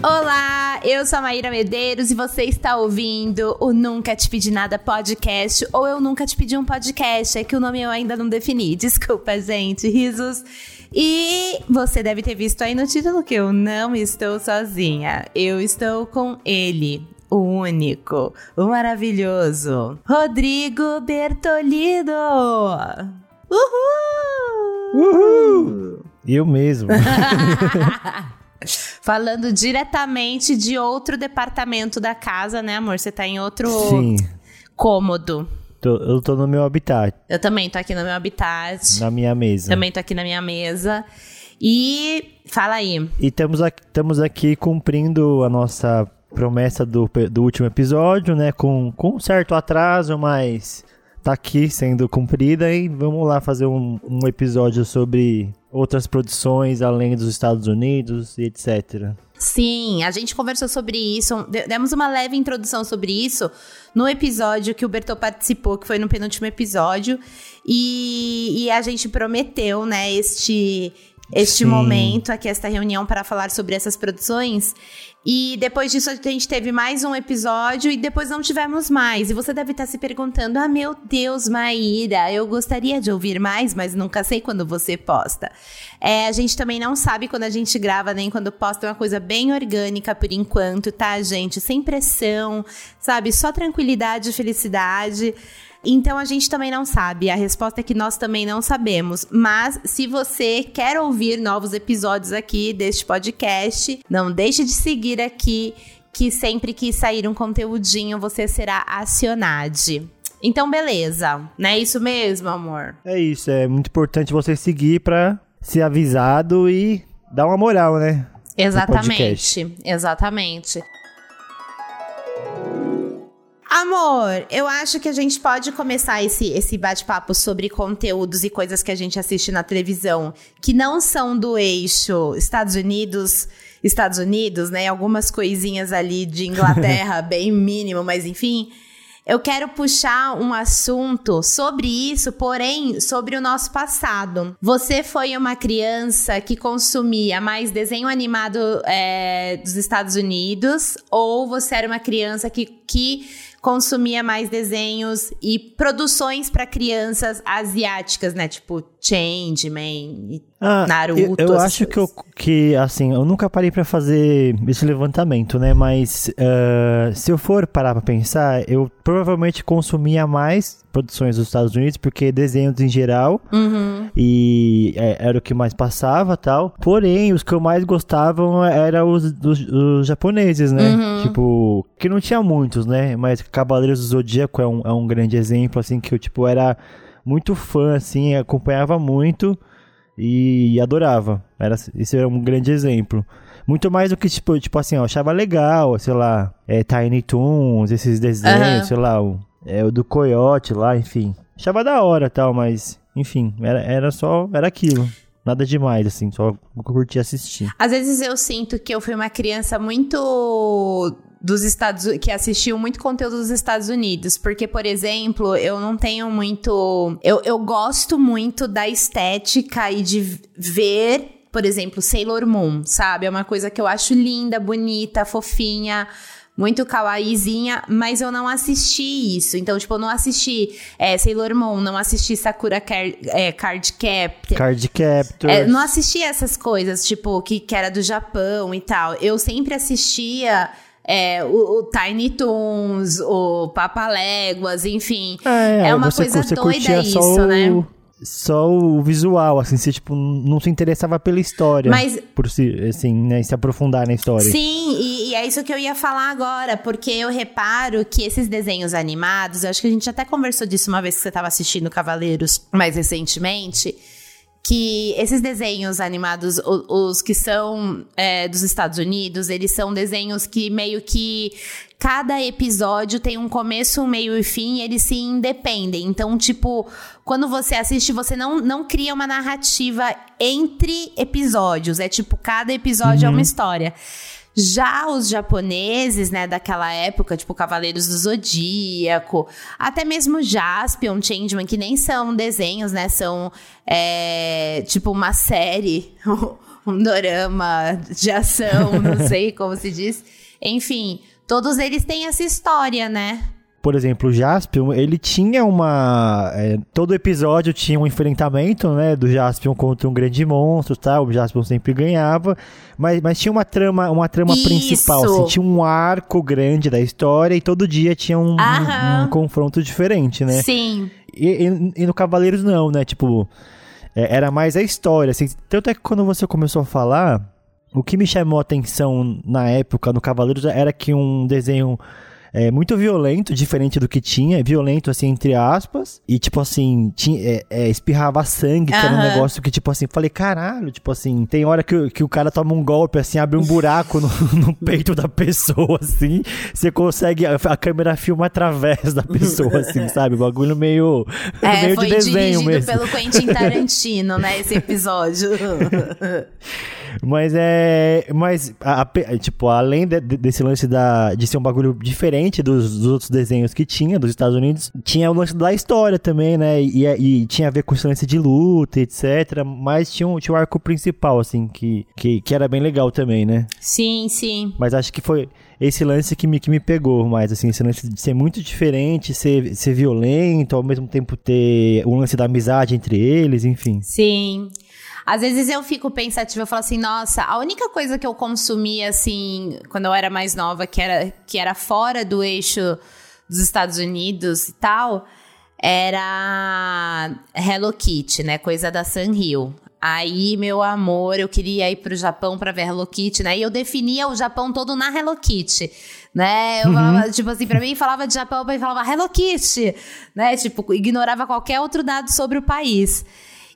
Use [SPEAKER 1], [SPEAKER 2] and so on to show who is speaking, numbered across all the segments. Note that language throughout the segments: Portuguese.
[SPEAKER 1] Olá, eu sou a Maíra Medeiros e você está ouvindo o Nunca Te Pedi Nada podcast ou Eu Nunca Te Pedi um podcast, é que o nome eu ainda não defini, desculpa gente, risos. E você deve ter visto aí no título que eu não estou sozinha, eu estou com ele, o único, o maravilhoso, Rodrigo Bertolido. Uhul!
[SPEAKER 2] Uhul! Eu mesmo.
[SPEAKER 1] Falando diretamente de outro departamento da casa, né, amor? Você tá em outro
[SPEAKER 2] Sim.
[SPEAKER 1] cômodo.
[SPEAKER 2] Tô- eu tô no meu habitat,
[SPEAKER 1] Eu também tô aqui no meu habitat.
[SPEAKER 2] na minha mesa.
[SPEAKER 1] Também tô aqui na minha mesa. E fala aí.
[SPEAKER 2] E estamos aqui, estamos aqui cumprindo a nossa promessa do, do último episódio, né? Com, com um certo atraso, mas tá aqui sendo cumprida. E vamos lá fazer um, um episódio sobre outras produções além dos Estados Unidos e etc.
[SPEAKER 1] Sim, a gente conversou sobre isso, de- demos uma leve introdução sobre isso no episódio que o Bertô participou, que foi no penúltimo episódio, e, e a gente prometeu, né, este, este
[SPEAKER 2] Sim.
[SPEAKER 1] momento aqui, esta reunião para falar sobre essas produções. E depois disso a gente teve mais um episódio e depois não tivemos mais. E você deve estar se perguntando: ah, meu Deus, Maíra, eu gostaria de ouvir mais, mas nunca sei quando você posta. É, a gente também não sabe quando a gente grava, nem quando posta. É uma coisa bem orgânica por enquanto, tá, gente? Sem pressão, sabe? Só tranquilidade e felicidade. Então a gente também não sabe. A resposta é que nós também não sabemos. Mas se você quer ouvir novos episódios aqui deste podcast, não deixe de seguir aqui, que sempre que sair um conteúdinho você será acionado. Então, beleza. Não é isso mesmo, amor?
[SPEAKER 2] É isso, é muito importante você seguir pra ser avisado e dar uma moral, né?
[SPEAKER 1] Exatamente. Exatamente. Amor, eu acho que a gente pode começar esse, esse bate-papo sobre conteúdos e coisas que a gente assiste na televisão que não são do eixo Estados Unidos, Estados Unidos, né? Algumas coisinhas ali de Inglaterra, bem mínimo, mas enfim. Eu quero puxar um assunto sobre isso, porém sobre o nosso passado. Você foi uma criança que consumia mais desenho animado é, dos Estados Unidos, ou você era uma criança que, que consumia mais desenhos e produções para crianças asiáticas, né? Tipo Changeman e Naruto.
[SPEAKER 2] Eu, eu acho que, eu, que, assim, eu nunca parei pra fazer esse levantamento, né? Mas ah, se eu for parar pra pensar, eu provavelmente consumia mais produções dos Estados Unidos, porque desenhos em geral,
[SPEAKER 1] Uhum.
[SPEAKER 2] e é, era o que mais passava tal. Porém, os que eu mais gostavam eram os, dos- os japoneses, né?
[SPEAKER 1] Uhum.
[SPEAKER 2] Tipo, que não tinha muitos, né? Mas Cavaleiros do Zodíaco é um, é um grande exemplo, assim, que eu, tipo, era muito fã, assim, acompanhava muito e adorava. Era, esse era um grande exemplo. Muito mais do que, tipo, tipo assim, eu achava legal, sei lá, é, Tiny Toons, esses desenhos,
[SPEAKER 1] Aham.
[SPEAKER 2] sei lá, o, é, o do Coyote lá, enfim. Achava da hora tal, mas, enfim, era, era só, era aquilo. Nada demais, assim, só curti assistir.
[SPEAKER 1] Às vezes eu sinto que eu fui uma criança muito dos Estados que assistiu muito conteúdo dos Estados Unidos, porque por exemplo, eu não tenho muito, eu, eu gosto muito da estética e de ver, por exemplo, Sailor Moon, sabe? É uma coisa que eu acho linda, bonita, fofinha. Muito kawaiizinha, mas eu não assisti isso. Então, tipo, eu não assisti é, Sailor Moon, não assisti Sakura Car é, Card Captor.
[SPEAKER 2] Card Captor.
[SPEAKER 1] É, não assistia essas coisas, tipo, que, que era do Japão e tal. Eu sempre assistia é, o, o Tiny Toons, o Papaléguas, enfim. É, uma
[SPEAKER 2] você,
[SPEAKER 1] coisa
[SPEAKER 2] você
[SPEAKER 1] doida isso,
[SPEAKER 2] só
[SPEAKER 1] né?
[SPEAKER 2] O, só o visual, assim, você, tipo, não se interessava pela história.
[SPEAKER 1] Mas-
[SPEAKER 2] Por si, assim, né, se aprofundar na história.
[SPEAKER 1] Sim, e, e é isso que eu ia falar agora, porque eu reparo que esses desenhos animados, eu acho que a gente até conversou disso uma vez que você estava assistindo Cavaleiros mais recentemente, que esses desenhos animados, os, que são é, dos Estados Unidos, eles são desenhos que meio que cada episódio tem um começo, um meio e fim, e eles se independem. Então, tipo, quando você assiste, você não, não cria uma narrativa entre episódios. É tipo, cada episódio é uma história. Já os japoneses, né, daquela época, tipo Cavaleiros do Zodíaco, até mesmo Jaspion, Changeman, que nem são desenhos, né, são é, tipo uma série, um dorama de ação, não sei como se diz. Enfim, todos eles têm essa história, né?
[SPEAKER 2] Por exemplo, o Jaspion, ele tinha uma. É, todo episódio tinha um enfrentamento, né? Do Jaspion contra um grande monstro tal. O Jaspion sempre ganhava. Mas, mas tinha uma trama, uma trama principal. Assim, tinha um arco grande da história e todo dia tinha um, um, um confronto diferente, né?
[SPEAKER 1] Sim.
[SPEAKER 2] E, e, e, no Cavaleiros não, né? Tipo, é, era mais a história. Assim, tanto é que quando você começou a falar, o que me chamou a atenção na época no Cavaleiros era que um desenho é, muito violento, diferente do que tinha. Violento, assim, entre aspas. E, tipo assim, tinha, é, é, espirrava sangue, que era um negócio que, tipo assim, falei, caralho, tipo assim, tem hora que, que o cara toma um golpe, assim, abre um buraco no, no peito da pessoa, assim. Você consegue, a, a, câmera filma através da pessoa, assim, sabe? O bagulho meio,
[SPEAKER 1] é,
[SPEAKER 2] meio de desenho mesmo.
[SPEAKER 1] pelo Quentin Tarantino, né, esse episódio.
[SPEAKER 2] mas é. Mas, a, a, tipo, além de, desse lance da, de ser um bagulho diferente diferente dos, dos, outros desenhos que tinha dos Estados Unidos, tinha o lance da história também, né? E, e tinha a ver com esse lance de luta, etc. Mas tinha um, tinha um arco principal, assim, que, que, que era bem legal também, né?
[SPEAKER 1] Sim, sim.
[SPEAKER 2] Mas acho que foi esse lance que me, que me pegou mais, assim, esse lance de ser muito diferente, ser, ser violento, ao mesmo tempo ter o lance da amizade entre eles, enfim.
[SPEAKER 1] Sim. Às vezes eu fico pensativa, eu falo assim, nossa, a única coisa que eu consumia, assim, quando eu era mais nova, que era, que era fora do eixo dos Estados Unidos e tal, era Hello Kitty, né? Coisa da Sanrio. Aí, meu amor, eu queria ir pro Japão pra ver Hello Kitty, né? E eu definia o Japão todo na Hello Kitty, né? Eu uhum. falava, tipo assim, pra mim falava de Japão, e falava Hello Kitty, né? Tipo, ignorava qualquer outro dado sobre o país.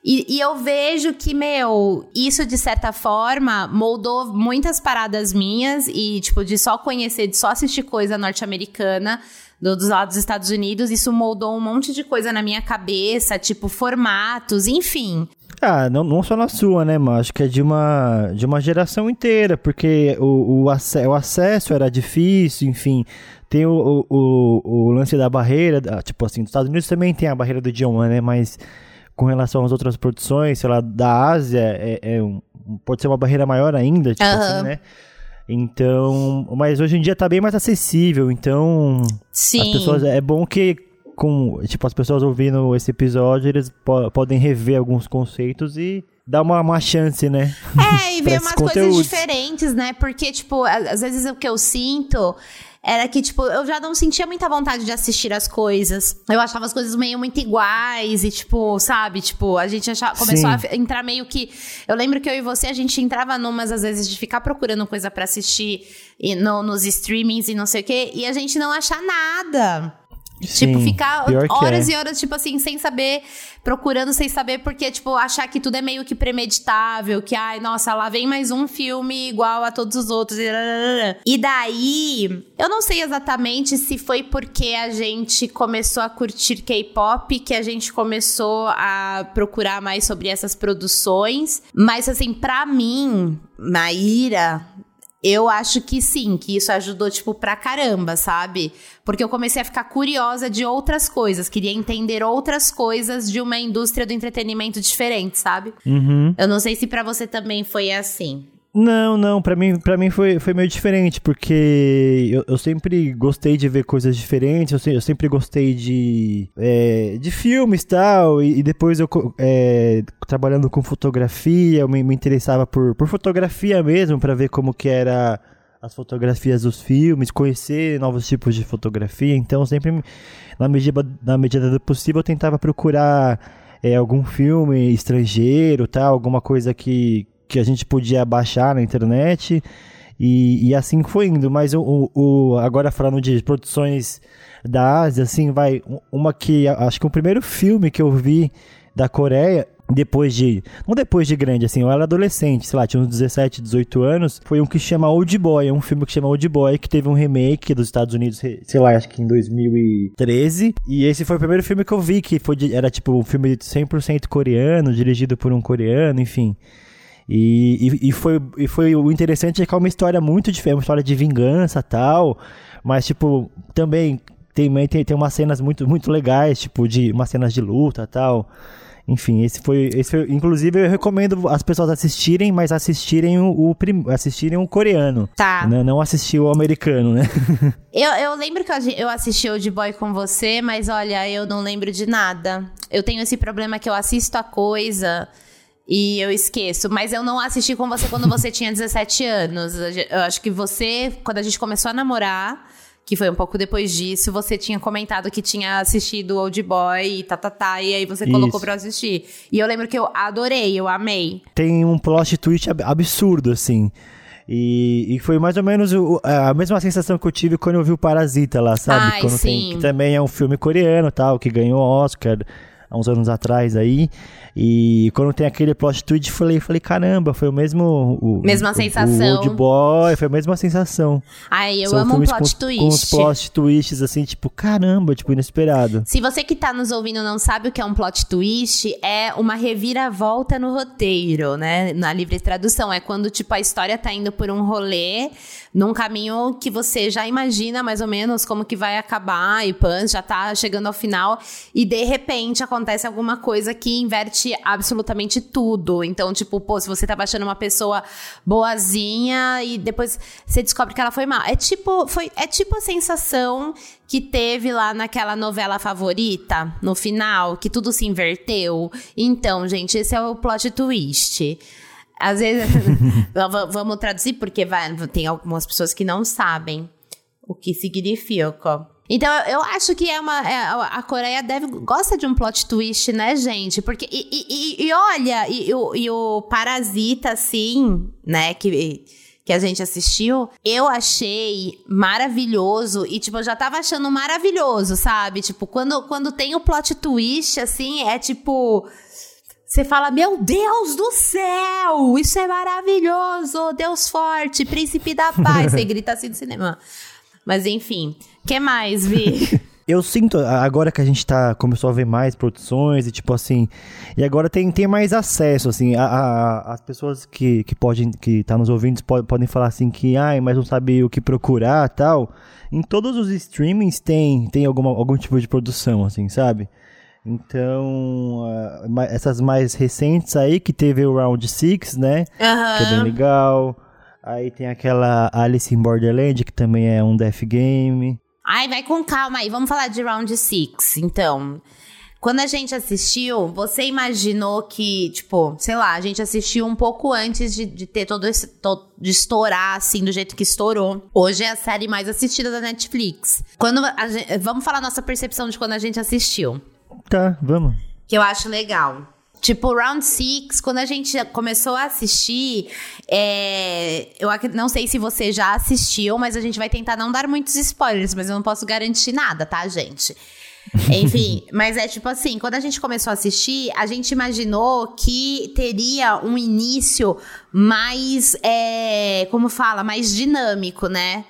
[SPEAKER 1] E, e, eu vejo que, meu, isso de certa forma moldou muitas paradas minhas e, tipo, de só conhecer, de só assistir coisa norte-americana do, dos lados dos Estados Unidos, isso moldou um monte de coisa na minha cabeça, tipo, formatos, enfim.
[SPEAKER 2] Ah, não, não só na sua, né, mas acho que é de uma, de uma geração inteira, porque o, o, ac o acesso era difícil, enfim. Tem o, o, o, lance da barreira, tipo assim, nos Estados Unidos também tem a barreira do idioma, né, mas com relação às outras produções, sei lá, da Ásia, é, é um, pode ser uma barreira maior ainda, tipo uhum. assim, né? Então, mas hoje em dia tá bem mais acessível, então
[SPEAKER 1] Sim.
[SPEAKER 2] as pessoas é bom que com, tipo, as pessoas ouvindo esse episódio, eles po podem rever alguns conceitos e dar uma, uma chance, né?
[SPEAKER 1] É, e ver umas coisas diferentes, né? Porque, tipo, às vezes o que eu sinto era que, tipo, eu já não sentia muita vontade de assistir as coisas. Eu achava as coisas meio muito iguais e, tipo, sabe? Tipo, a gente achava, começou Sim. a entrar meio que. Eu lembro que eu e você, a gente entrava numas, às vezes, de ficar procurando coisa para assistir e no, nos streamings e não sei o quê, e a gente não achar nada. Tipo, Sim, tipo, ficar horas é. e horas, tipo assim, sem saber, procurando sem saber, porque, tipo, achar que tudo é meio que premeditável, que, ai, nossa, lá vem mais um filme igual a todos os outros. E daí, eu não sei exatamente se foi porque a gente começou a curtir K-pop que a gente começou a procurar mais sobre essas produções, mas, assim, pra mim, Maíra, eu acho que sim, que isso ajudou, tipo, pra caramba, sabe? Porque eu comecei a ficar curiosa de outras coisas, queria entender outras coisas de uma indústria do entretenimento diferente, sabe?
[SPEAKER 2] Uhum.
[SPEAKER 1] Eu não sei se para você também foi assim.
[SPEAKER 2] Não, não, para mim, pra mim foi, foi meio diferente, porque eu, eu sempre gostei de ver coisas diferentes, eu, se, eu sempre gostei de, é, de filmes tal, e, e depois eu, é, trabalhando com fotografia, eu me, me interessava por, por fotografia mesmo, para ver como que era as fotografias dos filmes, conhecer novos tipos de fotografia, então sempre, na medida, na medida do possível, eu tentava procurar é, algum filme estrangeiro, tal, alguma coisa que, que a gente podia baixar na internet. E, e assim foi indo. Mas o, o, agora falando de produções da Ásia, assim, vai. Uma que. Acho que o primeiro filme que eu vi da Coreia depois de. Não depois de grande, assim, eu era adolescente, sei lá, tinha uns 17, 18 anos. Foi um que chama Old Boy, é um filme que chama Old Boy, que teve um remake dos Estados Unidos, sei lá, acho que em 2013. E esse foi o primeiro filme que eu vi, que foi de, era tipo um filme 100% coreano, dirigido por um coreano, enfim. E, e, e, foi, e foi o interessante é que é uma história muito diferente, uma história de vingança tal, mas tipo, também tem, tem, tem umas cenas muito, muito legais, tipo, de umas cenas de luta tal. Enfim, esse foi, esse foi. Inclusive, eu recomendo as pessoas assistirem, mas assistirem o, o prim, assistirem o coreano.
[SPEAKER 1] Tá.
[SPEAKER 2] Né? Não assistir o americano, né?
[SPEAKER 1] eu, eu lembro que eu assisti Old Boy com você, mas olha, eu não lembro de nada. Eu tenho esse problema que eu assisto a coisa e eu esqueço. Mas eu não assisti com você quando você tinha 17 anos. Eu acho que você, quando a gente começou a namorar que foi um pouco depois disso, você tinha comentado que tinha assistido Old Boy e tá, tá, tá, e aí você Isso. colocou pra assistir. E eu lembro que eu adorei, eu amei.
[SPEAKER 2] Tem um plot twist absurdo, assim. E, e, foi mais ou menos o, a mesma sensação que eu tive quando eu vi o Parasita lá, sabe?
[SPEAKER 1] Ai,
[SPEAKER 2] quando
[SPEAKER 1] sim.
[SPEAKER 2] Tem, que também é um filme coreano tal, que ganhou Oscar há uns anos atrás aí. E quando tem aquele plot twist, falei, falei, caramba, foi o mesmo. O,
[SPEAKER 1] mesma
[SPEAKER 2] o,
[SPEAKER 1] sensação.
[SPEAKER 2] O Old Boy, foi a mesma sensação.
[SPEAKER 1] Ai, eu São amo um plot
[SPEAKER 2] com,
[SPEAKER 1] twist.
[SPEAKER 2] Com os plot twists, assim, tipo, caramba, tipo, inesperado.
[SPEAKER 1] Se você que tá nos ouvindo não sabe o que é um plot twist, é uma reviravolta no roteiro, né? Na livre tradução. É quando, tipo, a história tá indo por um rolê num caminho que você já imagina mais ou menos como que vai acabar e pan já tá chegando ao final e de repente acontece alguma coisa que inverte absolutamente tudo. Então, tipo, pô, se você tava achando uma pessoa boazinha e depois você descobre que ela foi mal. É tipo, foi, é tipo a sensação que teve lá naquela novela favorita, no final, que tudo se inverteu. Então, gente, esse é o plot twist. Às vezes, vamos traduzir, porque vai, tem algumas pessoas que não sabem o que significa. Então, eu acho que é uma. É, a Coreia deve. gosta de um plot twist, né, gente? Porque. E, e, e olha, e, e, o, Parasita, assim, né, que que a gente assistiu, eu achei maravilhoso e, tipo, eu já tava achando maravilhoso, sabe? Tipo, quando, quando tem o plot twist, assim, é tipo. Você fala, meu Deus do céu, isso é maravilhoso, Deus forte, príncipe da paz. Você grita assim no cinema. Mas enfim, que mais, Vi?
[SPEAKER 2] Eu sinto, agora que a gente tá, começou a ver mais produções e tipo assim, e agora tem, tem mais acesso, assim, a, a as pessoas que, que podem, que tá nos ouvindo podem, podem falar assim que, ai, mas não sabe o que procurar tal. Em todos os streamings tem, tem alguma, algum tipo de produção, assim, sabe? Então, uh, essas mais recentes aí, que teve o Round 6, né?
[SPEAKER 1] Uhum.
[SPEAKER 2] Que é bem legal. Aí tem aquela Alice in Borderland, que também é um death game.
[SPEAKER 1] Ai, vai com calma aí. Vamos falar de Round 6, então. Quando a gente assistiu, você imaginou que, tipo, sei lá, a gente assistiu um pouco antes de, de ter todo esse. De estourar, assim, do jeito que estourou. Hoje é a série mais assistida da Netflix. Quando gente, vamos falar nossa percepção de quando a gente assistiu.
[SPEAKER 2] Tá, vamos.
[SPEAKER 1] Que eu acho legal. Tipo, Round Six, quando a gente começou a assistir, é, eu não sei se você já assistiu, mas a gente vai tentar não dar muitos spoilers, mas eu não posso garantir nada, tá, gente? Enfim, mas é tipo assim, quando a gente começou a assistir, a gente imaginou que teria um início mais, é, como fala, mais dinâmico, né?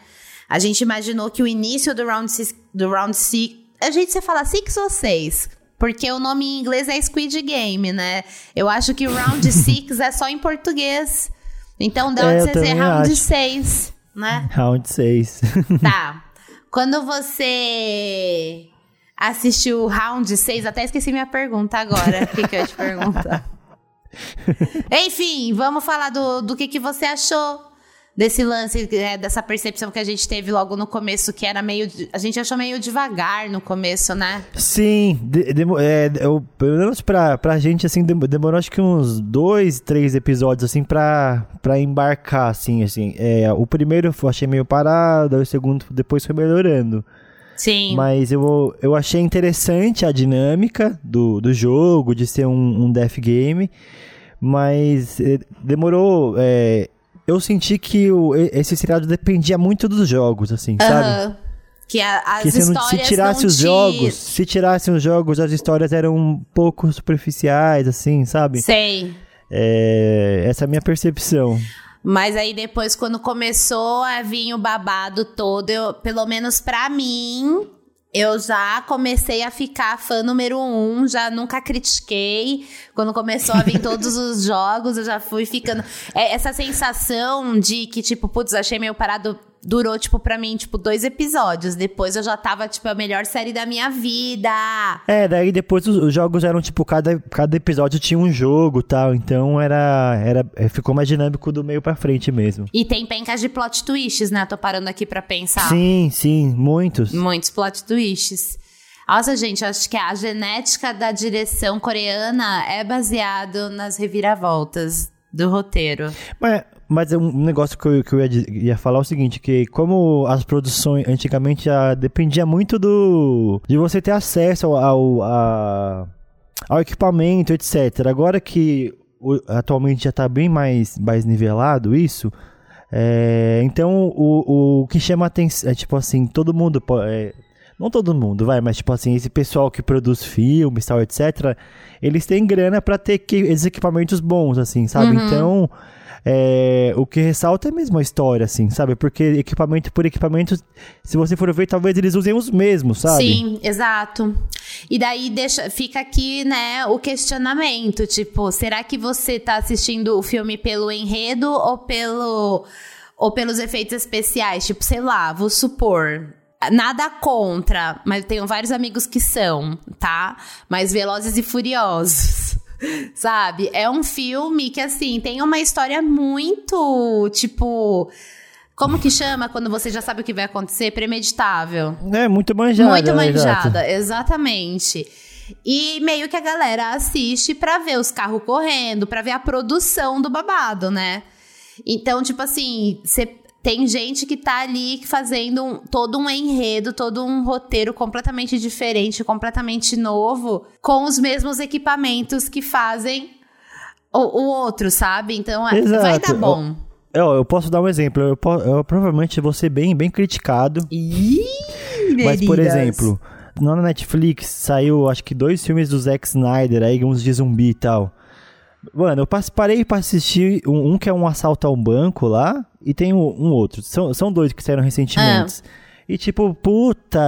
[SPEAKER 1] A gente imaginou que o início do Round Six, do round six a gente, você fala six ou seis? Porque o nome em inglês é Squid Game, né? Eu acho que o Round 6 é só em português. Então deve é, ser Round 6, né?
[SPEAKER 2] Round 6.
[SPEAKER 1] tá. Quando você assistiu o Round 6, até esqueci minha pergunta agora. O que, que eu ia te perguntar? Enfim, vamos falar do, do que, que você achou desse lance, é, dessa percepção que a gente teve logo no começo, que era meio. A gente achou meio devagar no começo, né?
[SPEAKER 2] Sim, de, de, é, eu, pelo menos pra, pra gente, assim, demorou acho que uns dois, três episódios, assim, pra, pra embarcar, assim, assim. É, o primeiro eu achei meio parado, o segundo depois foi melhorando.
[SPEAKER 1] Sim.
[SPEAKER 2] Mas eu, eu achei interessante a dinâmica do, do jogo, de ser um, um death game. Mas é, demorou. É, eu senti que o, esse seriado dependia muito dos jogos, assim, sabe?
[SPEAKER 1] Que a, as que se, histórias
[SPEAKER 2] se tirasse os te... jogos, se tirassem os jogos, as histórias eram um pouco superficiais, assim, sabe?
[SPEAKER 1] Sei.
[SPEAKER 2] É, essa é a minha percepção.
[SPEAKER 1] Mas aí depois, quando começou a vir o babado todo, eu, pelo menos para mim, eu já comecei a ficar fã número um, já nunca critiquei. Quando começou a vir todos os jogos, eu já fui ficando. É essa sensação de que, tipo, putz, achei meio parado durou, tipo, pra mim, tipo, dois episódios. Depois eu já tava, tipo, a melhor série da minha vida.
[SPEAKER 2] É, daí depois os, os jogos eram, tipo, cada, cada episódio tinha um jogo e tal. Então era, era. é, Ficou mais dinâmico do meio pra frente mesmo.
[SPEAKER 1] E tem pencas de plot twists, né? Tô parando aqui pra pensar.
[SPEAKER 2] Sim, sim, muitos.
[SPEAKER 1] Muitos plot twists. Nossa, gente, acho que a genética da direção coreana é baseado nas reviravoltas do roteiro.
[SPEAKER 2] Mas, mas é um negócio que eu, que eu ia, ia falar é o seguinte, que como as produções antigamente já dependia muito do de você ter acesso ao, ao, a- ao equipamento, etc. Agora que atualmente já está bem mais, mais nivelado isso, é, então o, o que chama atenção é tipo assim, todo mundo é, não todo mundo, vai, mas tipo assim, esse pessoal que produz filmes, tal, etc, eles têm grana pra ter que, esses equipamentos bons, assim, sabe?
[SPEAKER 1] Uhum.
[SPEAKER 2] Então, é, o que ressalta é mesmo a história, assim, sabe? Porque equipamento por equipamento, se você for ver, talvez eles usem os mesmos, sabe?
[SPEAKER 1] Sim, exato. E daí deixa, fica aqui, né, o questionamento, tipo, será que você tá assistindo o filme pelo enredo ou pelo ou pelos efeitos especiais? Tipo, sei lá, vou supor, nada contra, mas tenho vários amigos que são, tá? Mas Velozes e Furiosos. Sabe? É um filme que, assim, tem uma história muito, tipo. Como que chama quando você já sabe o que vai acontecer? Premeditável.
[SPEAKER 2] É, muito manjada.
[SPEAKER 1] Muito
[SPEAKER 2] né,
[SPEAKER 1] manjada, exatamente. E meio que a galera assiste pra ver os carros correndo, pra ver a produção do babado, né? Então, tipo assim, você tem gente que tá ali fazendo um- todo um enredo, todo um roteiro completamente diferente, completamente novo, com os mesmos equipamentos que fazem o, o outro, sabe? Então, é- vai
[SPEAKER 2] Exato.
[SPEAKER 1] dar bom.
[SPEAKER 2] Eu, eu posso dar um exemplo. Eu, po- eu provavelmente vou ser bem, bem criticado. Mas, por exemplo, na Netflix saiu acho que dois filmes do Zack Snyder aí, uns de zumbi e tal. Mano, eu parei pra assistir um, um que é um assalto a um banco lá, e tem um, um outro. São, são dois que saíram recentemente. E tipo, puta.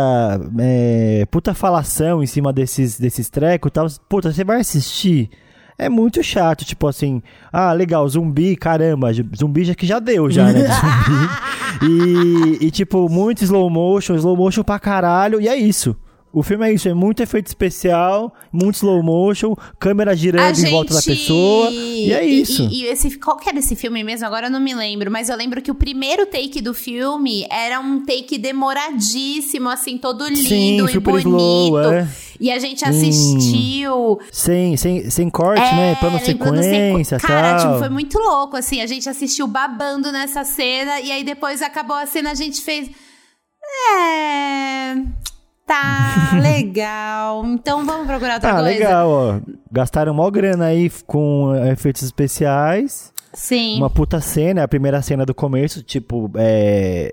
[SPEAKER 2] é, puta falação em cima desses, desses trecos e tal. Puta, você vai assistir. É muito chato, tipo assim, ah, legal, zumbi, caramba, zumbi já que já deu já, né? zumbi. E, e, tipo, muito slow motion, slow motion pra caralho, e é isso. O filme é isso, é muito efeito especial, muito slow motion, câmera girando em volta da pessoa, e é isso.
[SPEAKER 1] E, e esse, qual que era esse filme mesmo? Agora eu não me lembro, mas eu lembro que o primeiro take do filme era um take demoradíssimo, assim, todo lindo
[SPEAKER 2] Sim,
[SPEAKER 1] e
[SPEAKER 2] super
[SPEAKER 1] bonito.
[SPEAKER 2] slow, é.
[SPEAKER 1] E a gente assistiu.
[SPEAKER 2] Sem, sem, sem corte, né? Plano
[SPEAKER 1] Era em plano
[SPEAKER 2] sequência,
[SPEAKER 1] sequ- Cara, tipo, foi muito louco, assim. A gente assistiu babando nessa cena e aí depois acabou a cena, a gente fez. É. Tá, legal. Então vamos procurar outra
[SPEAKER 2] Ah,
[SPEAKER 1] coisa.
[SPEAKER 2] legal, ó. Gastaram mó grana aí com eh, efeitos especiais.
[SPEAKER 1] Sim.
[SPEAKER 2] Uma puta cena, a primeira cena do começo, tipo, é.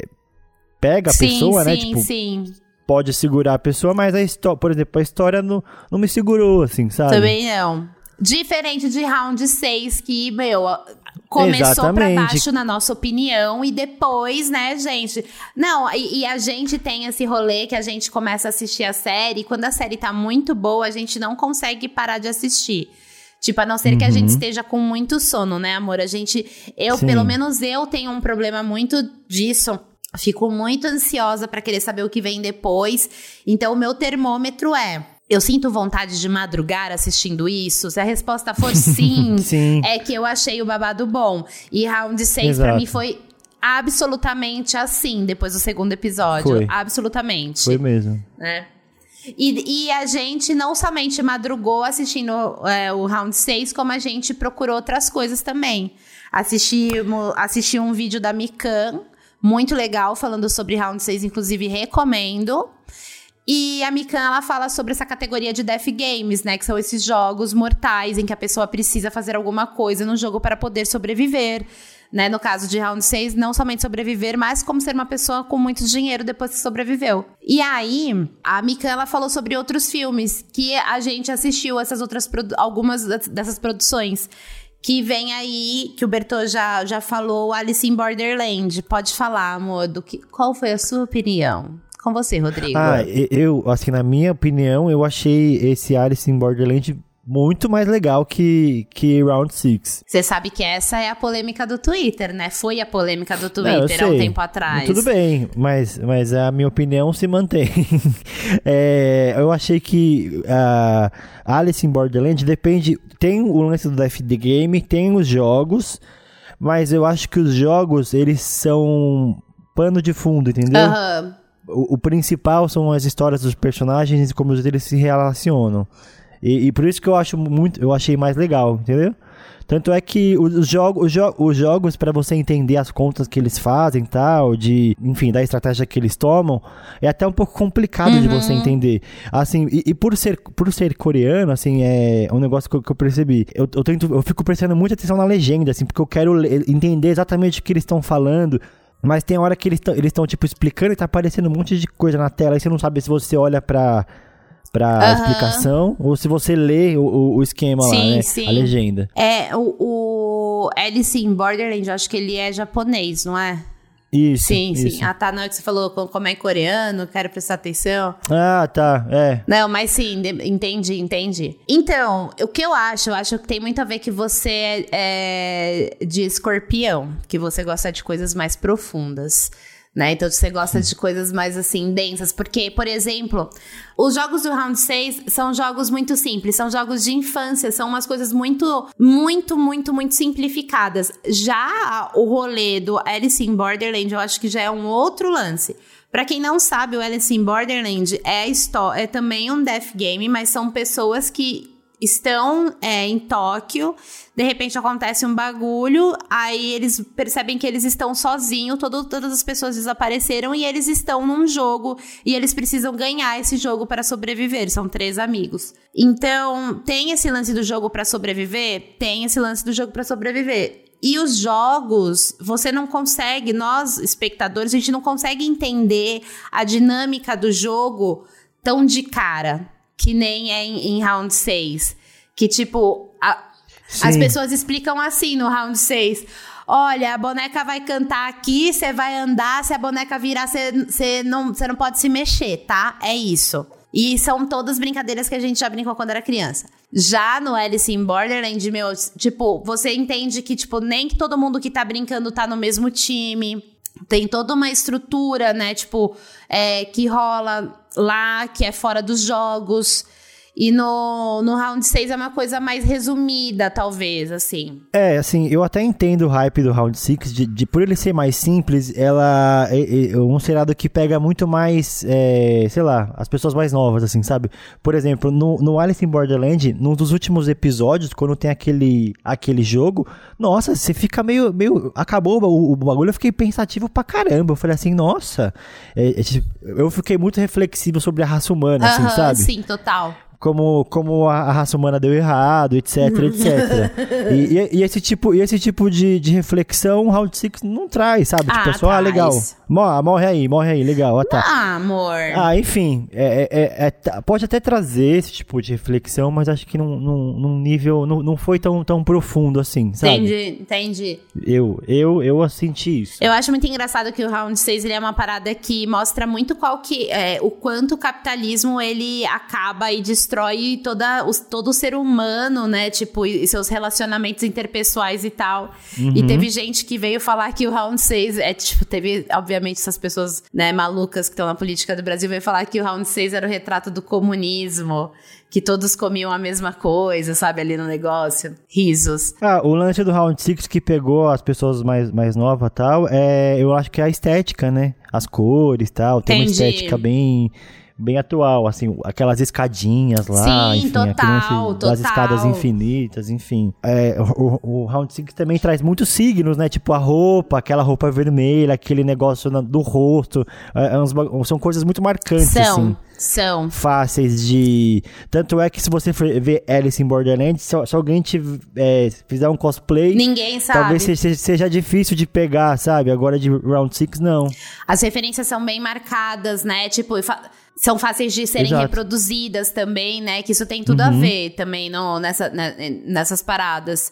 [SPEAKER 2] Pega a
[SPEAKER 1] sim,
[SPEAKER 2] pessoa,
[SPEAKER 1] sim,
[SPEAKER 2] né? Tipo,
[SPEAKER 1] sim.
[SPEAKER 2] pode segurar a pessoa, mas a história, por exemplo, a história não, não me segurou, assim, sabe?
[SPEAKER 1] Também não. Diferente de round 6, que, meu, começou pra
[SPEAKER 2] Exatamente.
[SPEAKER 1] baixo na nossa opinião e depois, né, gente? Não, e, e a gente tem esse rolê que a gente começa a assistir a série, e quando a série tá muito boa, a gente não consegue parar de assistir. Tipo, a não ser que a
[SPEAKER 2] Uhum.
[SPEAKER 1] gente esteja com muito sono, né, amor? A gente, eu,
[SPEAKER 2] Sim.
[SPEAKER 1] pelo menos eu tenho um problema muito disso. Fico muito ansiosa pra querer saber o que vem depois. Então, o meu termômetro é: eu sinto vontade de madrugar assistindo isso? Se a resposta for sim,
[SPEAKER 2] Sim.
[SPEAKER 1] é que eu achei o babado bom. E round 6 pra
[SPEAKER 2] Exato.
[SPEAKER 1] mim foi absolutamente assim, depois do segundo episódio.
[SPEAKER 2] Foi.
[SPEAKER 1] Absolutamente.
[SPEAKER 2] Foi mesmo.
[SPEAKER 1] né? E, e a gente não somente madrugou assistindo é, o round 6, como a gente procurou outras coisas também. Assistimos, assisti um vídeo da Mikan, muito legal, falando sobre round 6, inclusive recomendo. E a Mikan, ela fala sobre essa categoria de Death Games, né? Que são esses jogos mortais em que a pessoa precisa fazer alguma coisa no jogo para poder sobreviver. Né? No caso de Round 6, não somente sobreviver, mas como ser uma pessoa com muito dinheiro depois que sobreviveu. E aí, a Mikan, ela falou sobre outros filmes que a gente assistiu, essas outras algumas dessas produções. Que vem aí, que o Bertô já, já falou, Alice in Borderland. Pode falar, amor, do que, qual foi a sua opinião? Com você, Rodrigo.
[SPEAKER 2] Ah, eu, assim, na minha opinião, eu achei esse Alice in Borderland muito mais legal que, que Round 6.
[SPEAKER 1] Você sabe que essa é a polêmica do Twitter, né? Foi a polêmica do Twitter há um tempo atrás.
[SPEAKER 2] Tudo bem, mas, mas a minha opinião se mantém. é, eu achei que a Alice in Borderland depende. Tem o lance do FD Game, tem os jogos, mas eu acho que os jogos, eles são pano de fundo, entendeu?
[SPEAKER 1] Aham.
[SPEAKER 2] O, o principal são as histórias dos personagens e como eles se relacionam. E, e, por isso que eu acho muito, eu achei mais legal, entendeu? Tanto é que os, jogos, os, jo os jogos para você entender as contas que eles fazem, tal, de, enfim, da estratégia que eles tomam, é até um pouco complicado uhum. de você entender. Assim, e, e, por ser por ser coreano, assim, é um negócio que eu, que eu percebi. Eu, eu, tento, eu fico prestando muita atenção na legenda, assim, porque eu quero entender exatamente o que eles estão falando. Mas tem hora que eles estão, tipo, explicando e tá aparecendo um monte de coisa na tela. Aí você não sabe se você olha pra pra uhum. explicação, ou se você lê o, o esquema sim, lá, né? Sim. A legenda.
[SPEAKER 1] É, o, o Alice in Borderland, eu acho que ele é japonês, não é?
[SPEAKER 2] Isso.
[SPEAKER 1] Sim,
[SPEAKER 2] isso.
[SPEAKER 1] sim. Ah, tá. Não é que você falou como é coreano, quero prestar atenção.
[SPEAKER 2] Ah, tá. É.
[SPEAKER 1] Não, mas sim, entendi, entendi. Então, o que eu acho? Eu acho que tem muito a ver que você é de escorpião, que você gosta de coisas mais profundas né? Então você gosta de coisas mais assim densas, porque, por exemplo, os jogos do Round 6 são jogos muito simples, são jogos de infância, são umas coisas muito, muito, muito, muito simplificadas. Já o rolê do Alice in Borderland, eu acho que já é um outro lance. Para quem não sabe, o Alice in Borderland é, é também um death game, mas são pessoas que estão é, em Tóquio, de repente acontece um bagulho, aí eles percebem que eles estão sozinhos, todo, todas as pessoas desapareceram e eles estão num jogo e eles precisam ganhar esse jogo para sobreviver. São três amigos. Então, tem esse lance do jogo para sobreviver? Tem esse lance do jogo para sobreviver. E os jogos, você não consegue, nós espectadores, a gente não consegue entender a dinâmica do jogo tão de cara que nem é em, em round 6. Que, tipo, a, as pessoas explicam assim no round 6. Olha, a boneca vai cantar aqui, você vai andar, se a boneca virar, você não, não pode se mexer, tá? É isso. E são todas brincadeiras que a gente já brincou quando era criança. Já no Alice in Borderland, meu, tipo, você entende que, tipo, nem que todo mundo que tá brincando tá no mesmo time. Tem toda uma estrutura, né? Tipo, é, que rola lá, que é fora dos jogos. E no, no round 6 é uma coisa mais resumida, talvez, assim.
[SPEAKER 2] É, assim, eu até entendo o hype do round 6, de, de por ele ser mais simples, ela é, é, um seriado que pega muito mais, é, sei lá, as pessoas mais novas, assim, sabe? Por exemplo, no, no Alice in Borderland, num dos últimos episódios, quando tem aquele, aquele jogo, nossa, você fica meio, meio acabou o, o bagulho, eu fiquei pensativo pra caramba. Eu falei assim, nossa, é, é, tipo, eu fiquei muito reflexivo sobre a raça humana, assim, sabe?
[SPEAKER 1] Sim, total
[SPEAKER 2] como, como a raça humana deu errado, etc, etc. e, e, e, esse tipo, e esse tipo de, de reflexão o Round 6 não traz, sabe? Tipo, ah, tipo, ah, legal. Morre aí, morre aí, legal. Ah, tá.
[SPEAKER 1] Ah, amor.
[SPEAKER 2] Ah, enfim, é, é, é, é pode até trazer esse tipo de reflexão, mas acho que num, num, num nível, não, não foi tão, tão profundo assim, sabe?
[SPEAKER 1] Entendi, entendi.
[SPEAKER 2] Eu, eu, eu senti isso.
[SPEAKER 1] Eu acho muito engraçado que o Round 6 ele é uma parada que mostra muito qual que, é, o quanto o capitalismo ele acaba e destrói destrói toda, os, todo o ser humano, né? Tipo, e seus relacionamentos interpessoais e tal. Uhum. E teve gente que veio falar que o Round 6 é, tipo, teve, obviamente, essas pessoas, né, malucas que estão na política do Brasil, veio falar que o Round 6 era o retrato do comunismo que todos comiam a mesma coisa, sabe, ali no negócio. Risos.
[SPEAKER 2] Ah, o lance do Round 6 que pegou as pessoas mais, mais novas e tal, é, eu acho que é a estética, né? As cores e tal, tem Entendi. uma estética bem bem atual, assim, aquelas escadinhas lá,
[SPEAKER 1] Sim,
[SPEAKER 2] enfim,
[SPEAKER 1] total, total.
[SPEAKER 2] das escadas infinitas, enfim. É, o, o Round 6 também traz muitos signos, né? Tipo a roupa, aquela roupa vermelha, aquele negócio na, do rosto. É, é são coisas muito marcantes,
[SPEAKER 1] são,
[SPEAKER 2] assim.
[SPEAKER 1] São.
[SPEAKER 2] Fáceis de. Tanto é que se você ver Alice in Borderlands, se, se alguém te é, fizer um cosplay.
[SPEAKER 1] Ninguém sabe.
[SPEAKER 2] Talvez seja, seja difícil de pegar, sabe? Agora de Round 6, não.
[SPEAKER 1] As referências são bem marcadas, né? Tipo, são fáceis de serem Exato. reproduzidas também, né? Que isso tem tudo uhum. a ver também no, nessa, né, nessas paradas.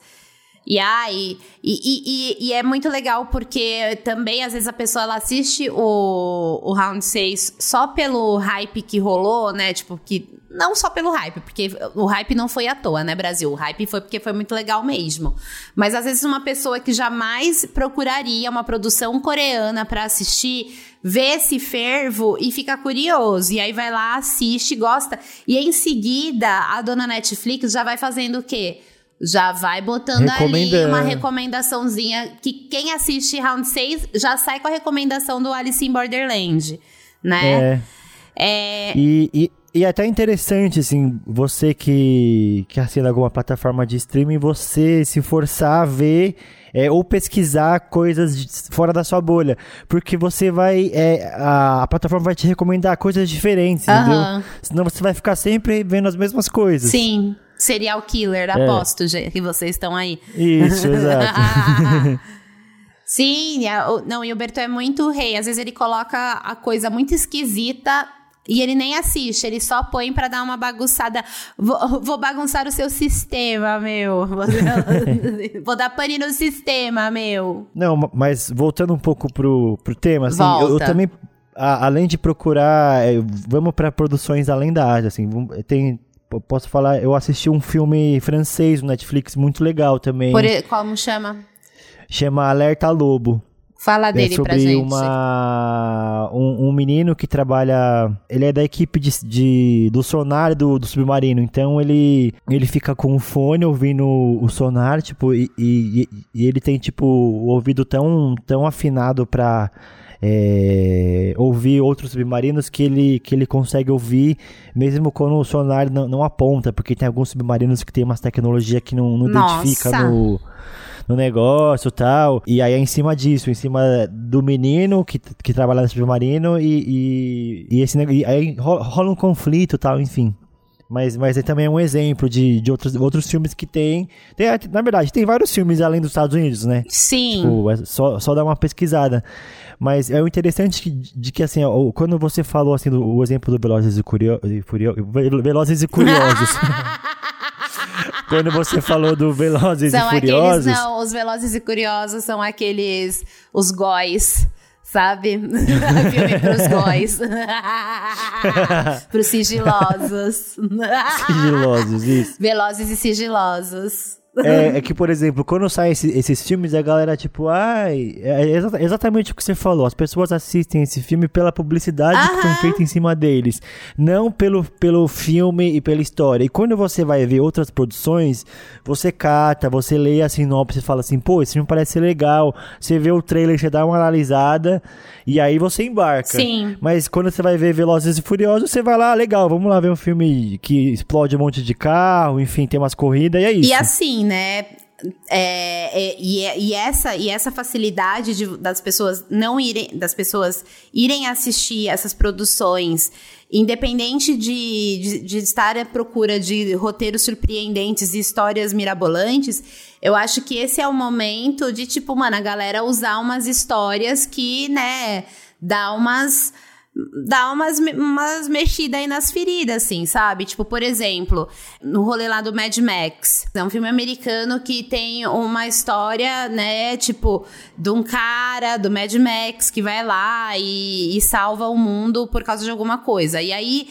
[SPEAKER 1] E aí, e, e, e, é muito legal porque também, às vezes, a pessoa ela assiste o, o Round 6 só pelo hype que rolou, né? Tipo, que não só pelo hype, porque o hype não foi à toa, né, Brasil? O hype foi porque foi muito legal mesmo. Mas às vezes uma pessoa que jamais procuraria uma produção coreana para assistir, vê esse fervo e fica curioso. E aí vai lá, assiste, gosta. E em seguida, a dona Netflix já vai fazendo o quê? Já vai botando ali uma recomendaçãozinha que quem assiste Round 6 já sai com a recomendação do Alice in Borderland, né?
[SPEAKER 2] É. é... E, e, e é até interessante, assim, você que, que assina alguma plataforma de streaming, você se forçar a ver é, ou pesquisar coisas fora da sua bolha. Porque você vai. É, a, a, plataforma vai te recomendar coisas diferentes, uhum. entendeu? Senão você vai ficar sempre vendo as mesmas coisas.
[SPEAKER 1] Sim. Serial killer, é. aposto que vocês estão aí.
[SPEAKER 2] Isso, exato.
[SPEAKER 1] Sim, não, e o Berto é muito rei. Às vezes ele coloca a coisa muito esquisita e ele nem assiste, ele só põe para dar uma bagunçada. Vou, vou, bagunçar o seu sistema, meu. vou dar pane no sistema, meu.
[SPEAKER 2] Não, mas voltando um pouco pro, pro tema, assim, eu, eu, também, a, além de procurar, é, vamos para produções além da arte, assim, tem posso falar, eu assisti um filme francês no Netflix muito legal também.
[SPEAKER 1] Por, como chama?
[SPEAKER 2] Chama Alerta Lobo.
[SPEAKER 1] Fala dele é
[SPEAKER 2] sobre
[SPEAKER 1] pra gente.
[SPEAKER 2] Uma, um, um, menino que trabalha. Ele é da equipe de, de do sonar do, do, submarino. Então ele, ele fica com o fone ouvindo o sonar, tipo, e, e, e ele tem, tipo, o ouvido tão, tão afinado pra. É, ouvir outros submarinos que ele, que ele consegue ouvir mesmo quando o sonar não, não aponta, porque tem alguns submarinos que tem umas tecnologia que não, não identifica no, no negócio tal. E aí é em cima disso, em cima do menino que, que trabalha no submarino e, e, e, esse, e aí rola um conflito tal, enfim. Mas, mas é também um exemplo de, de outros, outros filmes que tem, tem. Na verdade, tem vários filmes além dos Estados Unidos, né?
[SPEAKER 1] Sim.
[SPEAKER 2] Tipo, é só, só dar uma pesquisada. Mas é o interessante que, de que, assim, ó, quando você falou, assim, do, o exemplo do Velozes e, Curio, Furio, Velozes e Curiosos. quando você falou do Velozes são e Furiosos...
[SPEAKER 1] Aqueles, não, os Velozes e Curiosos são aqueles... Os góis sabe? Filme pros góis. pros sigilosos.
[SPEAKER 2] sigilosos, isso.
[SPEAKER 1] Velozes e sigilosos.
[SPEAKER 2] É, é, que, por exemplo, quando saem esse, esses filmes, a galera, tipo, ai. É exatamente o que você falou. As pessoas assistem esse filme pela publicidade Aham. que foi feita em cima deles. Não pelo, pelo filme e pela história. E quando você vai ver outras produções, você cata, você lê a sinopse e fala assim, pô, esse filme parece ser legal. Você vê o trailer, você dá uma analisada e aí você embarca.
[SPEAKER 1] Sim.
[SPEAKER 2] Mas quando você vai ver Velozes e Furiosos, você vai lá, legal, vamos lá ver um filme que explode um monte de carro, enfim, tem umas corridas e é isso.
[SPEAKER 1] E assim, né? É, é, e, é, e, essa e essa facilidade de, das pessoas não irem das pessoas irem assistir essas produções independente de, de, de, estar à procura de roteiros surpreendentes e histórias mirabolantes eu acho que esse é o momento de tipo mano a galera usar umas histórias que né dá umas dá umas, umas mexidas aí nas feridas, assim, sabe? Tipo, por exemplo, no rolê lá do Mad Max. É um filme americano que tem uma história, né, tipo, de um cara do Mad Max que vai lá e, e salva o mundo por causa de alguma coisa. E aí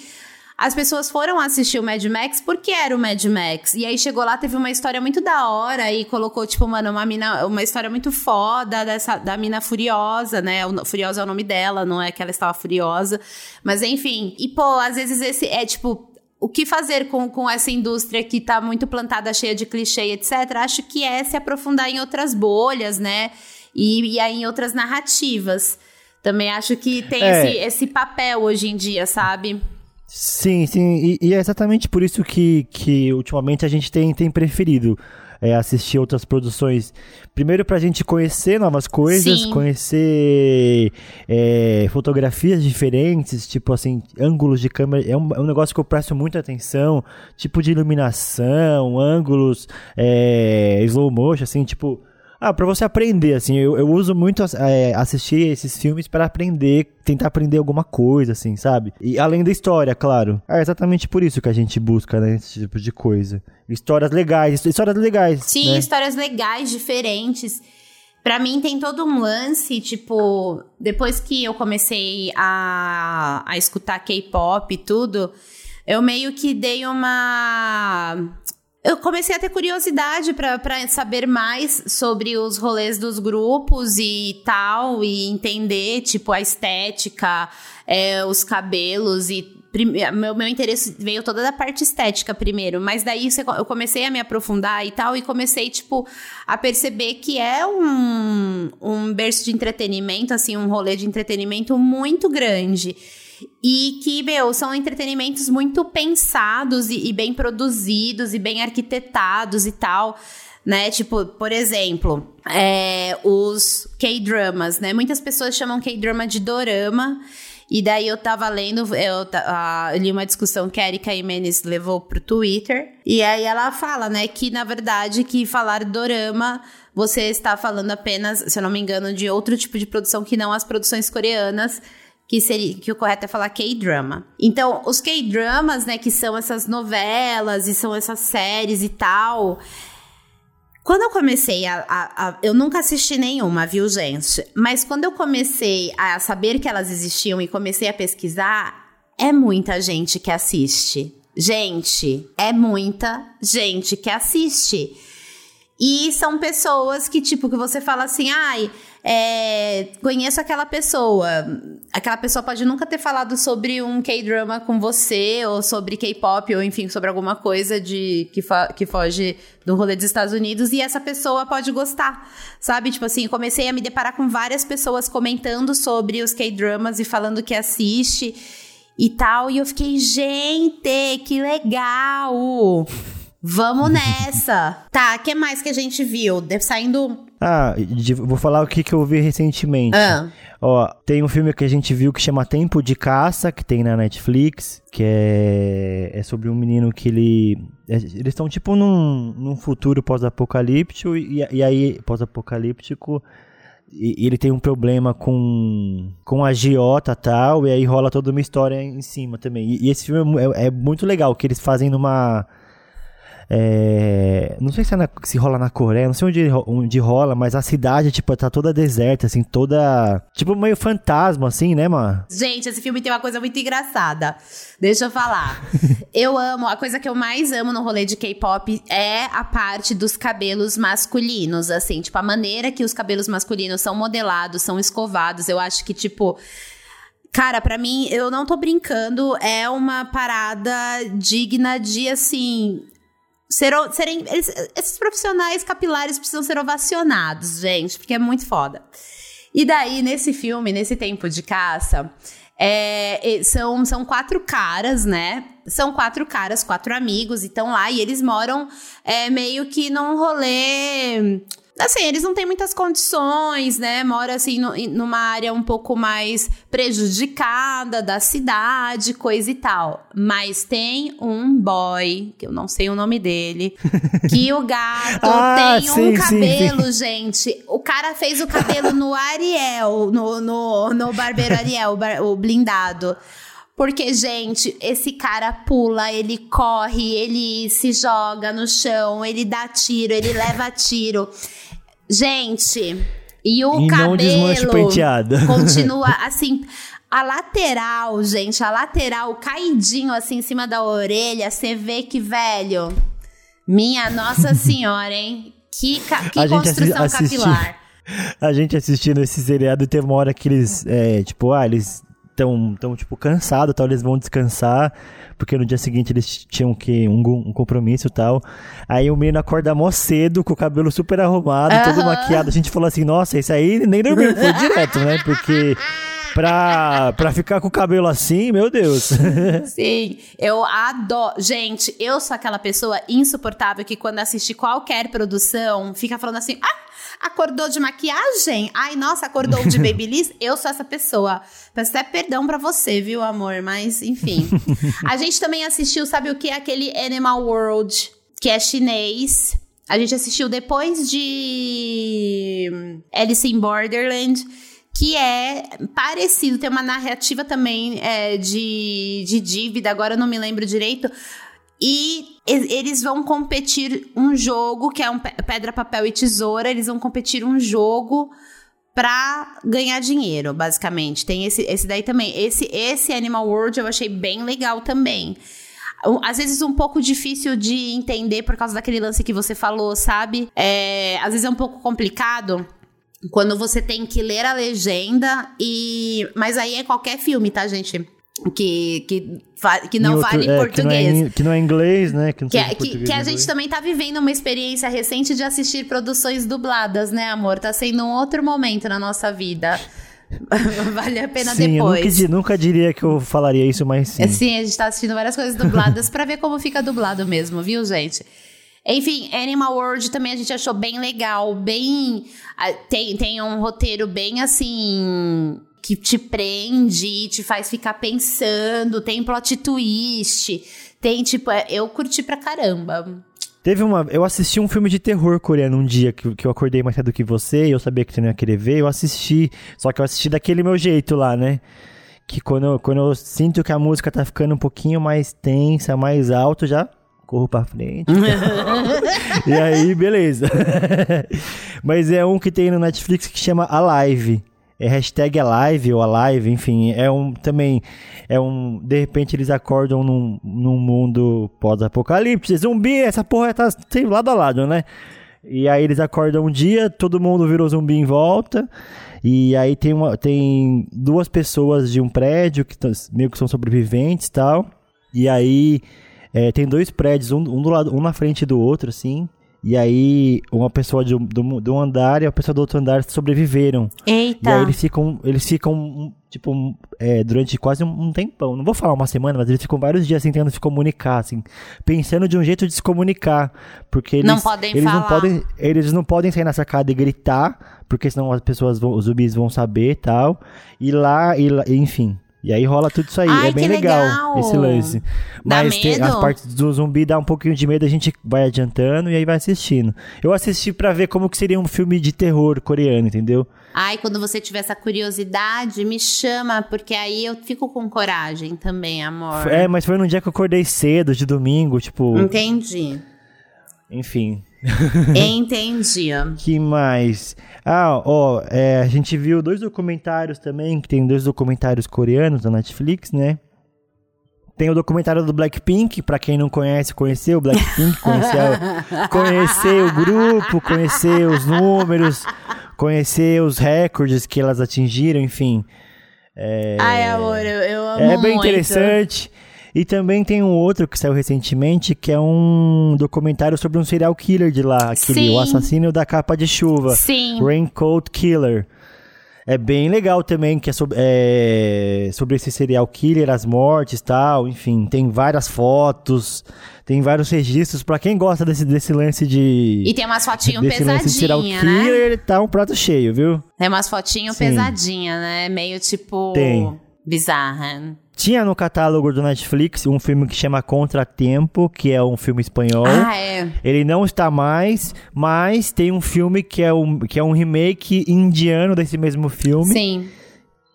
[SPEAKER 1] as pessoas foram assistir o Mad Max porque era o Mad Max. E aí chegou lá, teve uma história muito da hora e colocou, tipo, mano, uma mina, uma história muito foda dessa, da mina furiosa, né? Furiosa é o nome dela, não é que ela estava furiosa. Mas enfim. E, pô, às vezes esse é tipo o que fazer com, com essa indústria que tá muito plantada, cheia de clichê, etc. Acho que é se aprofundar em outras bolhas, né? E, e aí em outras narrativas. Também acho que tem é. esse, esse papel hoje em dia, sabe?
[SPEAKER 2] Sim, sim, e, e, é exatamente por isso que, que ultimamente a gente tem, tem preferido é, assistir outras produções. Primeiro pra gente conhecer novas coisas, sim. conhecer é, fotografias diferentes, tipo assim, ângulos de câmera. É um, é um negócio que eu presto muita atenção, tipo de iluminação, ângulos, é, slow motion, assim, tipo ah, pra você aprender, assim, eu, eu uso muito é, assistir esses filmes para aprender, tentar aprender alguma coisa, assim, sabe? E além da história, claro. É exatamente por isso que a gente busca, né, esse tipo de coisa. Histórias legais, histórias legais.
[SPEAKER 1] Sim,
[SPEAKER 2] né?
[SPEAKER 1] histórias legais, diferentes. Pra mim tem todo um lance, tipo, depois que eu comecei a, a escutar K-pop e tudo, eu meio que dei uma eu comecei a ter curiosidade para saber mais sobre os rolês dos grupos e tal, e entender, tipo, a estética, é, os cabelos e. Meu, meu interesse veio toda da parte estética primeiro, mas daí eu comecei a me aprofundar e tal, e comecei, tipo, a perceber que é um, um berço de entretenimento, assim, um rolê de entretenimento muito grande. E que, meu, são entretenimentos muito pensados e, e bem produzidos e bem arquitetados e tal né? Tipo, por exemplo, é, os K-dramas, né? Muitas pessoas chamam K-drama de dorama. E daí eu tava lendo, eu, uh, li uma discussão que a Erika Jimenez levou pro Twitter. E aí ela fala, né, que na verdade que falar dorama você está falando apenas, se eu não me engano, de outro tipo de produção que não as produções coreanas que seria que o correto é falar K-drama. Então, os K-dramas, né, que são essas novelas e são essas séries e tal. Quando eu comecei a, a, a, Eu nunca assisti nenhuma, viu, gente? Mas quando eu comecei a saber que elas existiam e comecei a pesquisar, é muita gente que assiste. Gente, é muita gente que assiste. E são pessoas que, tipo, que você fala assim, ai, é, conheço aquela pessoa. Aquela pessoa pode nunca ter falado sobre um K-drama com você, ou sobre K-pop, ou enfim, sobre alguma coisa de que, que foge do rolê dos Estados Unidos, e essa pessoa pode gostar, sabe? Tipo assim, comecei a me deparar com várias pessoas comentando sobre os K-dramas e falando que assiste e tal, e eu fiquei, gente, que legal! Vamos nessa! tá, o que mais que a gente viu? Saindo
[SPEAKER 2] ah, vou falar o que, que eu vi recentemente. Ah. Ó, tem um filme que a gente viu que chama Tempo de Caça, que tem na Netflix, que é, é sobre um menino que ele. É, eles estão tipo num, num futuro pós-apocalíptico, e, e aí. pós-apocalíptico. E, ele tem um problema com, com a giota e tal, e aí rola toda uma história em cima também. E, e esse filme é, é muito legal, que eles fazem numa é, não sei se, é na, se rola na Coreia, não sei onde, onde rola, mas a cidade, tipo, tá toda deserta, assim, toda. Tipo, meio fantasma, assim, né, mano?
[SPEAKER 1] Gente, esse filme tem uma coisa muito engraçada. Deixa eu falar. eu amo, a coisa que eu mais amo no rolê de K-pop é a parte dos cabelos masculinos, assim, tipo, a maneira que os cabelos masculinos são modelados, são escovados. Eu acho que, tipo. Cara, para mim, eu não tô brincando, é uma parada digna de, assim, ser, serem, eles, esses profissionais capilares precisam ser ovacionados, gente, porque é muito foda. E daí, nesse filme, nesse tempo de caça, é, são, são quatro caras, né? São quatro caras, quatro amigos, e estão lá e eles moram é, meio que num rolê Assim, eles não têm muitas condições, né? Mora assim no, numa área um pouco mais prejudicada da cidade, coisa e tal. Mas tem um boy, que eu não sei o nome dele, que o gato ah, tem sim, um cabelo, sim, sim. gente. O cara fez o cabelo no Ariel, no, no, no barbeiro Ariel, o blindado. Porque, gente, esse cara pula, ele corre, ele se joga no chão, ele dá tiro, ele leva tiro. Gente, e o e cabelo continua assim. A lateral, gente, a lateral caidinho assim em cima da orelha, você vê que, velho, minha Nossa Senhora, hein? Que, que construção assisti, capilar.
[SPEAKER 2] A gente assistindo esse seriado teve uma hora que eles, é, tipo, ah, eles estão, tão, tipo, cansados, tal, eles vão descansar porque no dia seguinte eles tinham que um, um compromisso e tal. Aí o menino acorda mó cedo, com o cabelo super arrumado, uhum. todo maquiado. A gente falou assim, nossa, isso aí nem dormiu, foi direto, né? Porque pra, pra ficar com o cabelo assim, meu Deus.
[SPEAKER 1] Sim, eu adoro. Gente, eu sou aquela pessoa insuportável que quando assiste qualquer produção, fica falando assim, ah, Acordou de maquiagem? Ai, nossa, acordou de babyliss? Eu sou essa pessoa. Peço até perdão pra você, viu, amor? Mas, enfim. a gente também assistiu, sabe o que? Aquele Animal World, que é chinês. A gente assistiu depois de Alice in Borderland que é parecido, tem uma narrativa também é, de, de dívida, agora eu não me lembro direito, e eles vão competir um jogo que é um pedra, papel e tesoura. Eles vão competir um jogo pra ganhar dinheiro, basicamente. Tem esse, esse daí também. Esse, esse Animal World eu achei bem legal também. às vezes um pouco difícil de entender por causa daquele lance que você falou, sabe? É, às vezes é um pouco complicado quando você tem que ler a legenda e. Mas aí é qualquer filme, tá, gente? Que, que, que não outro, vale em é, português.
[SPEAKER 2] Que não, é, que não, é, inglês, né?
[SPEAKER 1] Que, que, é, que, que a gente também tá vivendo uma experiência recente de assistir produções dubladas, né, amor? Tá sendo um outro momento na nossa vida. vale a pena
[SPEAKER 2] sim,
[SPEAKER 1] depois.
[SPEAKER 2] Eu nunca, nunca, diria que eu falaria isso, mas sim.
[SPEAKER 1] Sim, a gente tá assistindo várias coisas dubladas para ver como fica dublado mesmo, viu, gente? Enfim, Animal World também a gente achou bem legal, bem. Tem, tem um roteiro bem assim. Que te prende, te faz ficar pensando, tem plot twist, tem tipo. É, eu curti pra caramba.
[SPEAKER 2] Teve uma. Eu assisti um filme de terror coreano um dia que, que eu acordei mais cedo que você e eu sabia que você não ia querer ver. Eu assisti. Só que eu assisti daquele meu jeito lá, né? Que quando, eu, quando eu sinto que a música tá ficando um pouquinho mais tensa, mais alto, já corro pra frente. e aí, beleza. Mas é um que tem no Netflix que chama Alive. É hashtag Alive ou Alive, enfim. É um também. É um. De repente eles acordam num, num mundo pós-apocalipse. Zumbi, essa porra tá sempre lado a lado, né? E aí eles acordam um dia, todo mundo virou zumbi em volta. E aí tem, uma, tem duas pessoas de um prédio que meio que são sobreviventes e tal. E aí é, tem dois prédios, um, um, do lado, um na frente do outro, assim. E aí, uma pessoa de, do, do andar e a pessoa do outro andar sobreviveram.
[SPEAKER 1] Eita!
[SPEAKER 2] E aí eles ficam, eles ficam tipo, é, durante quase um, um, tempão. Não vou falar uma semana, mas eles ficam vários dias tentando se comunicar, assim. Pensando de um jeito de se comunicar. Porque eles
[SPEAKER 1] não podem
[SPEAKER 2] eles
[SPEAKER 1] falar.
[SPEAKER 2] Não podem, eles não podem sair na sacada e gritar, porque senão as pessoas, vão, os zumbis vão saber e tal. E lá, e lá, enfim. E aí rola tudo isso aí.
[SPEAKER 1] Ai,
[SPEAKER 2] é bem legal,
[SPEAKER 1] legal,
[SPEAKER 2] esse lance. Mas tem, as partes do zumbi dá um pouquinho de medo, a gente vai adiantando e aí vai assistindo. Eu assisti para ver como que seria um filme de terror coreano, entendeu?
[SPEAKER 1] Ai, quando você tiver essa curiosidade, me chama, porque aí eu fico com coragem também, amor.
[SPEAKER 2] É, mas foi num dia que eu acordei cedo, de domingo, tipo.
[SPEAKER 1] Entendi.
[SPEAKER 2] Enfim.
[SPEAKER 1] Entendi.
[SPEAKER 2] que mais? Ah, ó, é, a gente viu dois documentários também, que tem dois documentários coreanos da Netflix, né? Tem o documentário do Blackpink, para quem não conhece, conhecer o Blackpink, conhecer, conhecer o grupo, conhecer os números, conhecer os recordes que elas atingiram, enfim.
[SPEAKER 1] É, Ai, amor, eu, eu amo
[SPEAKER 2] É bem muito. interessante. E também tem um outro que saiu recentemente, que é um documentário sobre um serial killer de lá, aquele Sim. o assassino da capa de chuva.
[SPEAKER 1] Sim.
[SPEAKER 2] Raincoat Killer. É bem legal também, que é sobre, é sobre esse serial killer, as mortes tal, enfim, tem várias fotos, tem vários registros para quem gosta desse, desse lance de.
[SPEAKER 1] E tem umas fotinhas pesadinhas, né? Killer,
[SPEAKER 2] tá um prato cheio, viu?
[SPEAKER 1] Tem umas fotinhas pesadinhas, né? Meio tipo. Tem. Bizarra.
[SPEAKER 2] Tinha no catálogo do Netflix um filme que chama Contratempo, que é um filme espanhol.
[SPEAKER 1] Ah, é.
[SPEAKER 2] Ele não está mais, mas tem um filme que é um, que é um remake indiano desse mesmo filme.
[SPEAKER 1] Sim.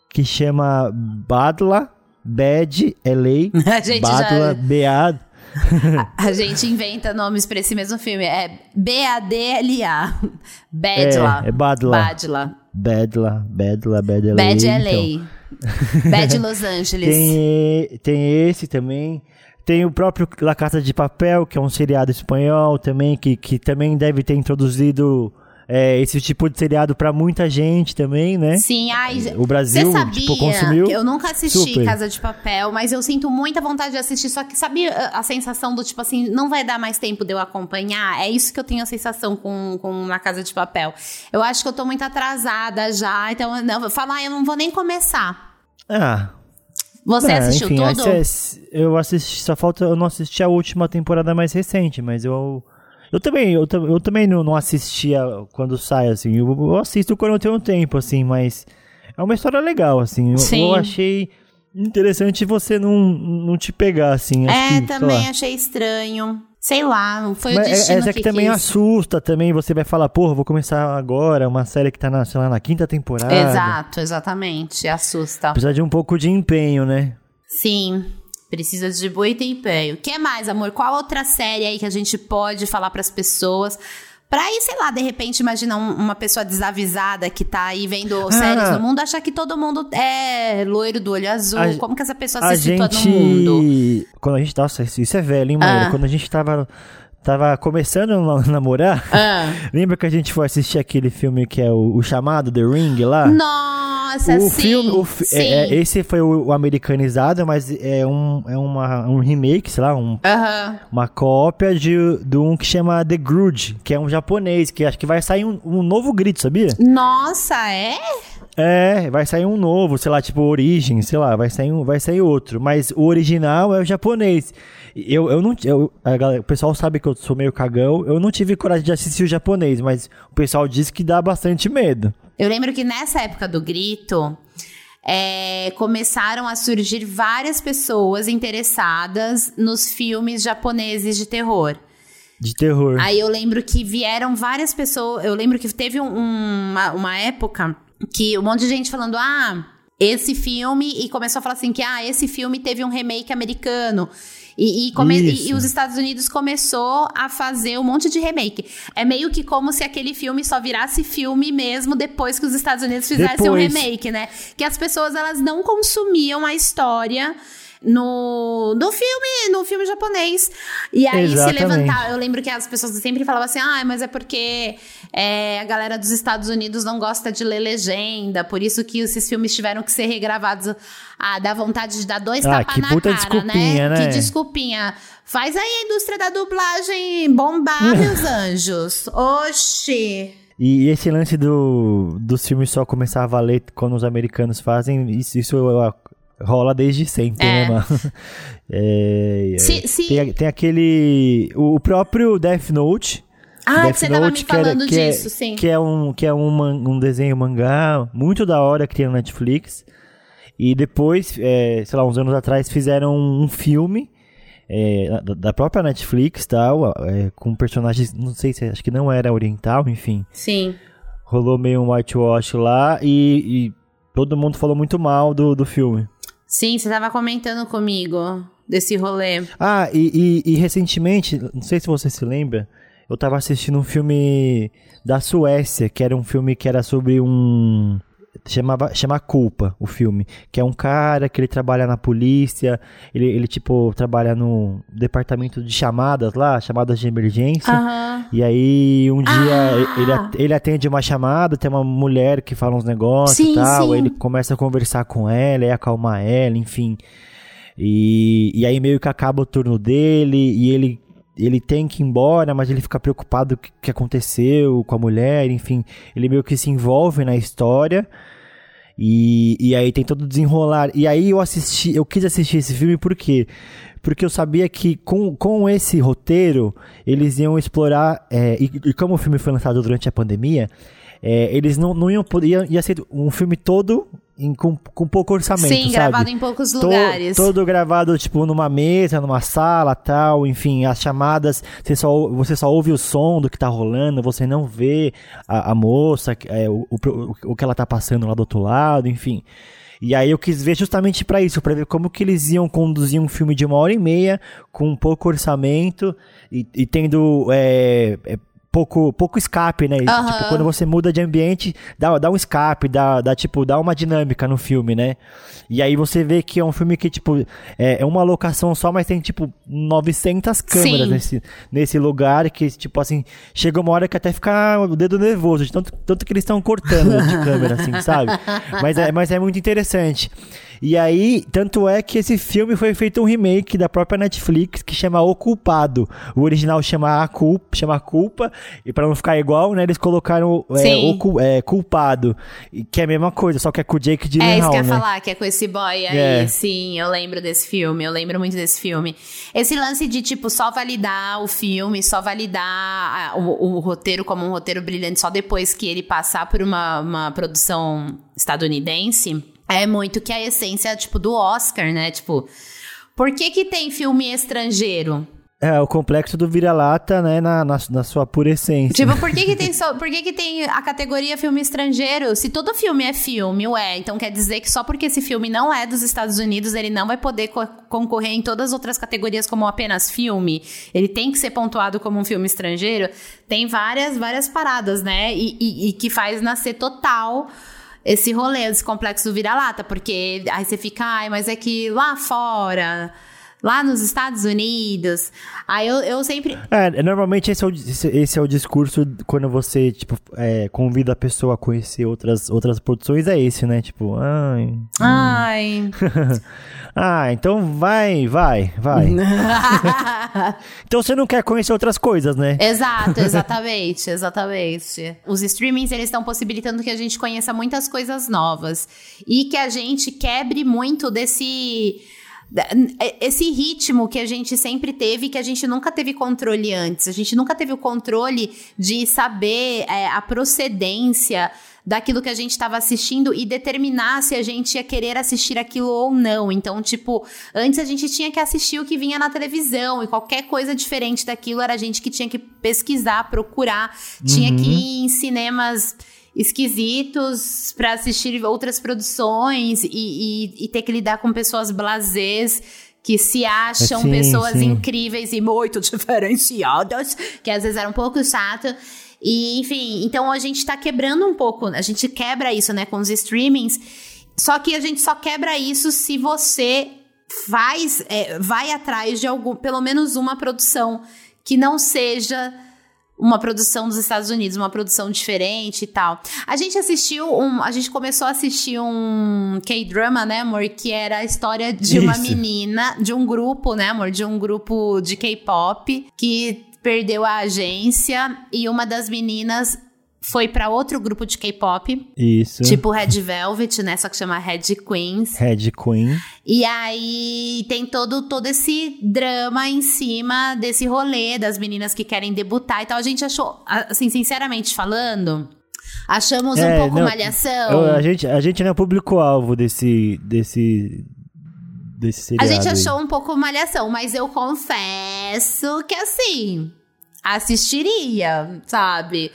[SPEAKER 2] Que chama Badla, Bad LA.
[SPEAKER 1] A gente
[SPEAKER 2] Badla,
[SPEAKER 1] já...
[SPEAKER 2] Bead.
[SPEAKER 1] a, a, gente inventa nomes para esse mesmo filme. É B-A-D-L-A. Badla.
[SPEAKER 2] É, é Badla.
[SPEAKER 1] Badla.
[SPEAKER 2] Badla, Badla, Bad LA.
[SPEAKER 1] Bad LA. Então. Bad Los Angeles.
[SPEAKER 2] Tem, tem esse também. Tem o próprio La Casa de Papel, que é um seriado espanhol também, que, que também deve ter introduzido é, esse tipo de seriado para muita gente também, né?
[SPEAKER 1] Sim, ai,
[SPEAKER 2] o Brasil
[SPEAKER 1] sabia
[SPEAKER 2] tipo, consumiu.
[SPEAKER 1] Eu nunca assisti
[SPEAKER 2] super.
[SPEAKER 1] Casa de Papel, mas eu sinto muita vontade de assistir. Só que sabe a, a, sensação do tipo assim, não vai dar mais tempo de eu acompanhar? É isso que eu tenho a sensação com, com Na Casa de Papel. Eu acho que eu tô muito atrasada já, então não, falar, ah, eu não vou nem começar.
[SPEAKER 2] Ah,
[SPEAKER 1] você é, assistiu enfim, tudo?
[SPEAKER 2] Eu assisti, só falta eu não assisti a última temporada mais recente, mas eu eu também, eu, eu também não, não assistia quando sai assim. Eu, eu, assisto quando eu tenho tempo assim, mas é uma história legal assim. Eu,
[SPEAKER 1] Sim.
[SPEAKER 2] eu achei interessante você não, não te pegar assim.
[SPEAKER 1] é,
[SPEAKER 2] que,
[SPEAKER 1] também achei estranho. Sei lá, foi Mas o é, destino
[SPEAKER 2] essa que,
[SPEAKER 1] que
[SPEAKER 2] também
[SPEAKER 1] quis.
[SPEAKER 2] assusta também, você vai falar, porra, vou começar agora uma série que tá na, sei lá, na quinta temporada.
[SPEAKER 1] Exato, exatamente, assusta.
[SPEAKER 2] Precisa de um pouco de empenho, né?
[SPEAKER 1] Sim, precisa de muito empenho. O que mais, amor? Qual outra série aí que a gente pode falar para as pessoas Pra ir, sei lá, de repente, imagina um, uma pessoa desavisada que tá aí vendo ah, séries no mundo, achar que todo mundo é loiro do olho azul. A, Como que essa pessoa se situa gente... no mundo?
[SPEAKER 2] Quando a gente. Nossa, isso é velho, hein, Maíra? Ah. Quando a gente tava tava começando a namorar, ah. lembra que a gente foi assistir aquele filme que é o, o chamado The Ring lá?
[SPEAKER 1] Nossa, o sim, filme, o, sim.
[SPEAKER 2] É, é, esse foi o, o, americanizado, mas é um, é uma, um remake, sei lá, um, uh -huh. uma cópia de, de um que chama The Grudge, que é um japonês, que acho que vai sair um, um novo grito, sabia?
[SPEAKER 1] Nossa, é?
[SPEAKER 2] É, vai sair um novo, sei lá, tipo Origem, sei lá, vai sair, um, vai sair outro. Mas o original é o japonês. Eu, eu não. Eu, galera, o pessoal sabe que eu sou meio cagão. Eu não tive coragem de assistir o japonês, mas o pessoal diz que dá bastante medo.
[SPEAKER 1] Eu lembro que nessa época do grito. É, começaram a surgir várias pessoas interessadas nos filmes japoneses de terror.
[SPEAKER 2] De terror.
[SPEAKER 1] Aí eu lembro que vieram várias pessoas. Eu lembro que teve um, uma, uma época que um monte de gente falando: ah, esse filme. E começou a falar assim: que ah, esse filme teve um remake americano. E, e, come, e, e, os Estados Unidos começou a fazer um monte de remake. É meio que como se aquele filme só virasse filme mesmo depois que os Estados Unidos fizessem um remake, né? Que as pessoas elas não consumiam a história no, no filme, no filme japonês. E aí Exatamente. se levantar, eu lembro que as pessoas sempre falavam assim: "Ah, mas é porque é, a galera dos Estados Unidos não gosta de ler legenda, por isso que esses filmes tiveram que ser regravados. Ah, dá vontade de dar dois ah, tapas na cara, né? né? Que desculpinha. Faz aí a indústria da dublagem bombar, meus anjos. Oxi!
[SPEAKER 2] E esse lance do, dos filmes só começar a valer quando os americanos fazem, isso, isso eu, rola desde sempre, né, é. né, mano? É, se, se... Tem, tem, aquele. O próprio Death Note.
[SPEAKER 1] Ah, Death você Note, tava me falando que era, disso,
[SPEAKER 2] que é,
[SPEAKER 1] sim.
[SPEAKER 2] Que é, um, que é um, um desenho mangá muito da hora que tem no Netflix. E depois, é, sei lá, uns anos atrás, fizeram um filme é, da própria Netflix tal, é, com personagens, não sei se acho que não era oriental, enfim.
[SPEAKER 1] Sim.
[SPEAKER 2] Rolou meio um whitewash lá e, e todo mundo falou muito mal do, do filme.
[SPEAKER 1] Sim, você estava comentando comigo desse rolê.
[SPEAKER 2] Ah, e, e, e, recentemente, não sei se você se lembra, eu estava assistindo um filme da Suécia, que era um filme que era sobre um chamava chama Culpa o filme que é um cara que ele trabalha na polícia ele, ele tipo trabalha no departamento de chamadas lá chamadas de emergência
[SPEAKER 1] uhum.
[SPEAKER 2] e aí um dia ah. ele, ele atende uma chamada tem uma mulher que fala uns negócios sim, e tal sim. ele começa a conversar com ela e acalmar ela enfim e, e aí meio que acaba o turno dele e ele ele tem que ir embora, mas ele fica preocupado com o que aconteceu com a mulher, enfim, ele meio que se envolve na história. E, e aí tem todo desenrolar. E aí eu assisti, eu quis assistir esse filme por quê? Porque eu sabia que com, com esse roteiro eles iam explorar. É, e, e como o filme foi lançado durante a pandemia, é, eles não, não iam poder. Ia, ia ser um filme todo em, com, com pouco orçamento, Sim, sabe?
[SPEAKER 1] gravado em poucos lugares.
[SPEAKER 2] todo gravado, tipo, numa mesa, numa sala, tal, enfim, as chamadas, você só, você só ouve o som do que tá rolando, você não vê a, a moça, é, o, o, o que ela tá passando lá do outro lado, enfim. E aí eu quis ver justamente para isso, para ver como que eles iam conduzir um filme de uma hora e meia, com pouco orçamento, e, e tendo... É, é, pouco, pouco escape, né? Uhum. Tipo, quando você muda de ambiente, dá, dá um escape, dá, dá, tipo, dá uma dinâmica no filme, né? E aí você vê que é um filme que, tipo, é, é uma locação só, mas tem, tipo, 900 câmeras nesse, nesse lugar que, tipo, assim, chega uma hora que até fica o dedo nervoso, de tanto, tanto que eles estão cortando de câmera, assim, sabe? Mas é, mas é muito interessante. E aí, tanto é que esse filme foi feito um remake da própria Netflix que chama O Culpado. O original chama A Culpa, chama Culpa, e para não ficar igual, né, eles colocaram é, o é, Culpado, que é a mesma coisa, só que é com o Jake Gyllenhaal, É
[SPEAKER 1] isso que eu ia
[SPEAKER 2] né?
[SPEAKER 1] falar, que é com esse boy aí, é. sim, eu lembro desse filme, eu lembro muito desse filme. Esse lance de, tipo, só validar o filme, só validar o, o roteiro como um roteiro brilhante só depois que ele passar por uma, uma produção estadunidense é muito que a essência, tipo, do Oscar, né? Tipo, por que que tem filme estrangeiro?
[SPEAKER 2] É, o complexo do vira-lata, né, na, na, na, sua pura essência.
[SPEAKER 1] Tipo, por que que tem, só, por que que tem a categoria filme estrangeiro? Se todo filme é filme, ué, então quer dizer que só porque esse filme não é dos Estados Unidos, ele não vai poder co concorrer em todas as outras categorias como apenas filme? Ele tem que ser pontuado como um filme estrangeiro? Tem várias, várias paradas, né? E, e, e que faz nascer total esse rolê, esse complexo do vira-lata, porque aí você fica, ai, mas é que lá fora lá nos Estados Unidos. Aí eu, eu sempre.
[SPEAKER 2] É, normalmente esse é, o, esse é o discurso quando você, tipo, é, convida a pessoa a conhecer outras, outras produções, é esse, né? Tipo, ai.
[SPEAKER 1] Ai.
[SPEAKER 2] ah, então vai, vai, vai. então você não quer conhecer outras coisas, né?
[SPEAKER 1] Exato, exatamente, exatamente. Os streamings, eles estão possibilitando que a gente conheça muitas coisas novas. E que a gente quebre muito desse é, esse ritmo que a gente sempre teve, que a gente nunca teve controle antes. A gente nunca teve o controle de saber é, a procedência daquilo que a gente estava assistindo e determinar se a gente ia querer assistir aquilo ou não. Então, tipo, antes a gente tinha que assistir o que vinha na televisão e qualquer coisa diferente daquilo era a gente que tinha que pesquisar, procurar, uhum. tinha que uhum. ir em cinemas esquisitos para assistir outras produções e, e, e, ter que lidar com pessoas blasés que se acham sim, pessoas sim. incríveis e muito diferenciadas, que às vezes era um pouco chato. E, enfim, então a gente tá quebrando um pouco, a gente quebra isso, né, com os streamings. Só que a gente só quebra isso se você faz, é, vai atrás de algum, pelo menos uma produção que não seja uma produção dos Estados Unidos, uma produção diferente e tal. A gente assistiu um, a gente começou a assistir um K-drama, né, amor, que era a história de Isso. uma menina, de um grupo, né, amor, de um grupo de K-pop que perdeu a agência e uma das meninas foi para outro grupo de K-pop.
[SPEAKER 2] Isso.
[SPEAKER 1] Tipo Red Velvet, né? Só que chama Red Queens.
[SPEAKER 2] Red Queen.
[SPEAKER 1] E aí tem todo, todo esse drama em cima desse rolê das meninas que querem debutar e tal. A gente achou, assim, sinceramente falando, achamos é, um pouco não, malhação.
[SPEAKER 2] a, gente, a gente não é público-alvo desse, desse, desse seriado.
[SPEAKER 1] A gente achou um pouco malhação, mas eu confesso que assim, assistiria, sabe?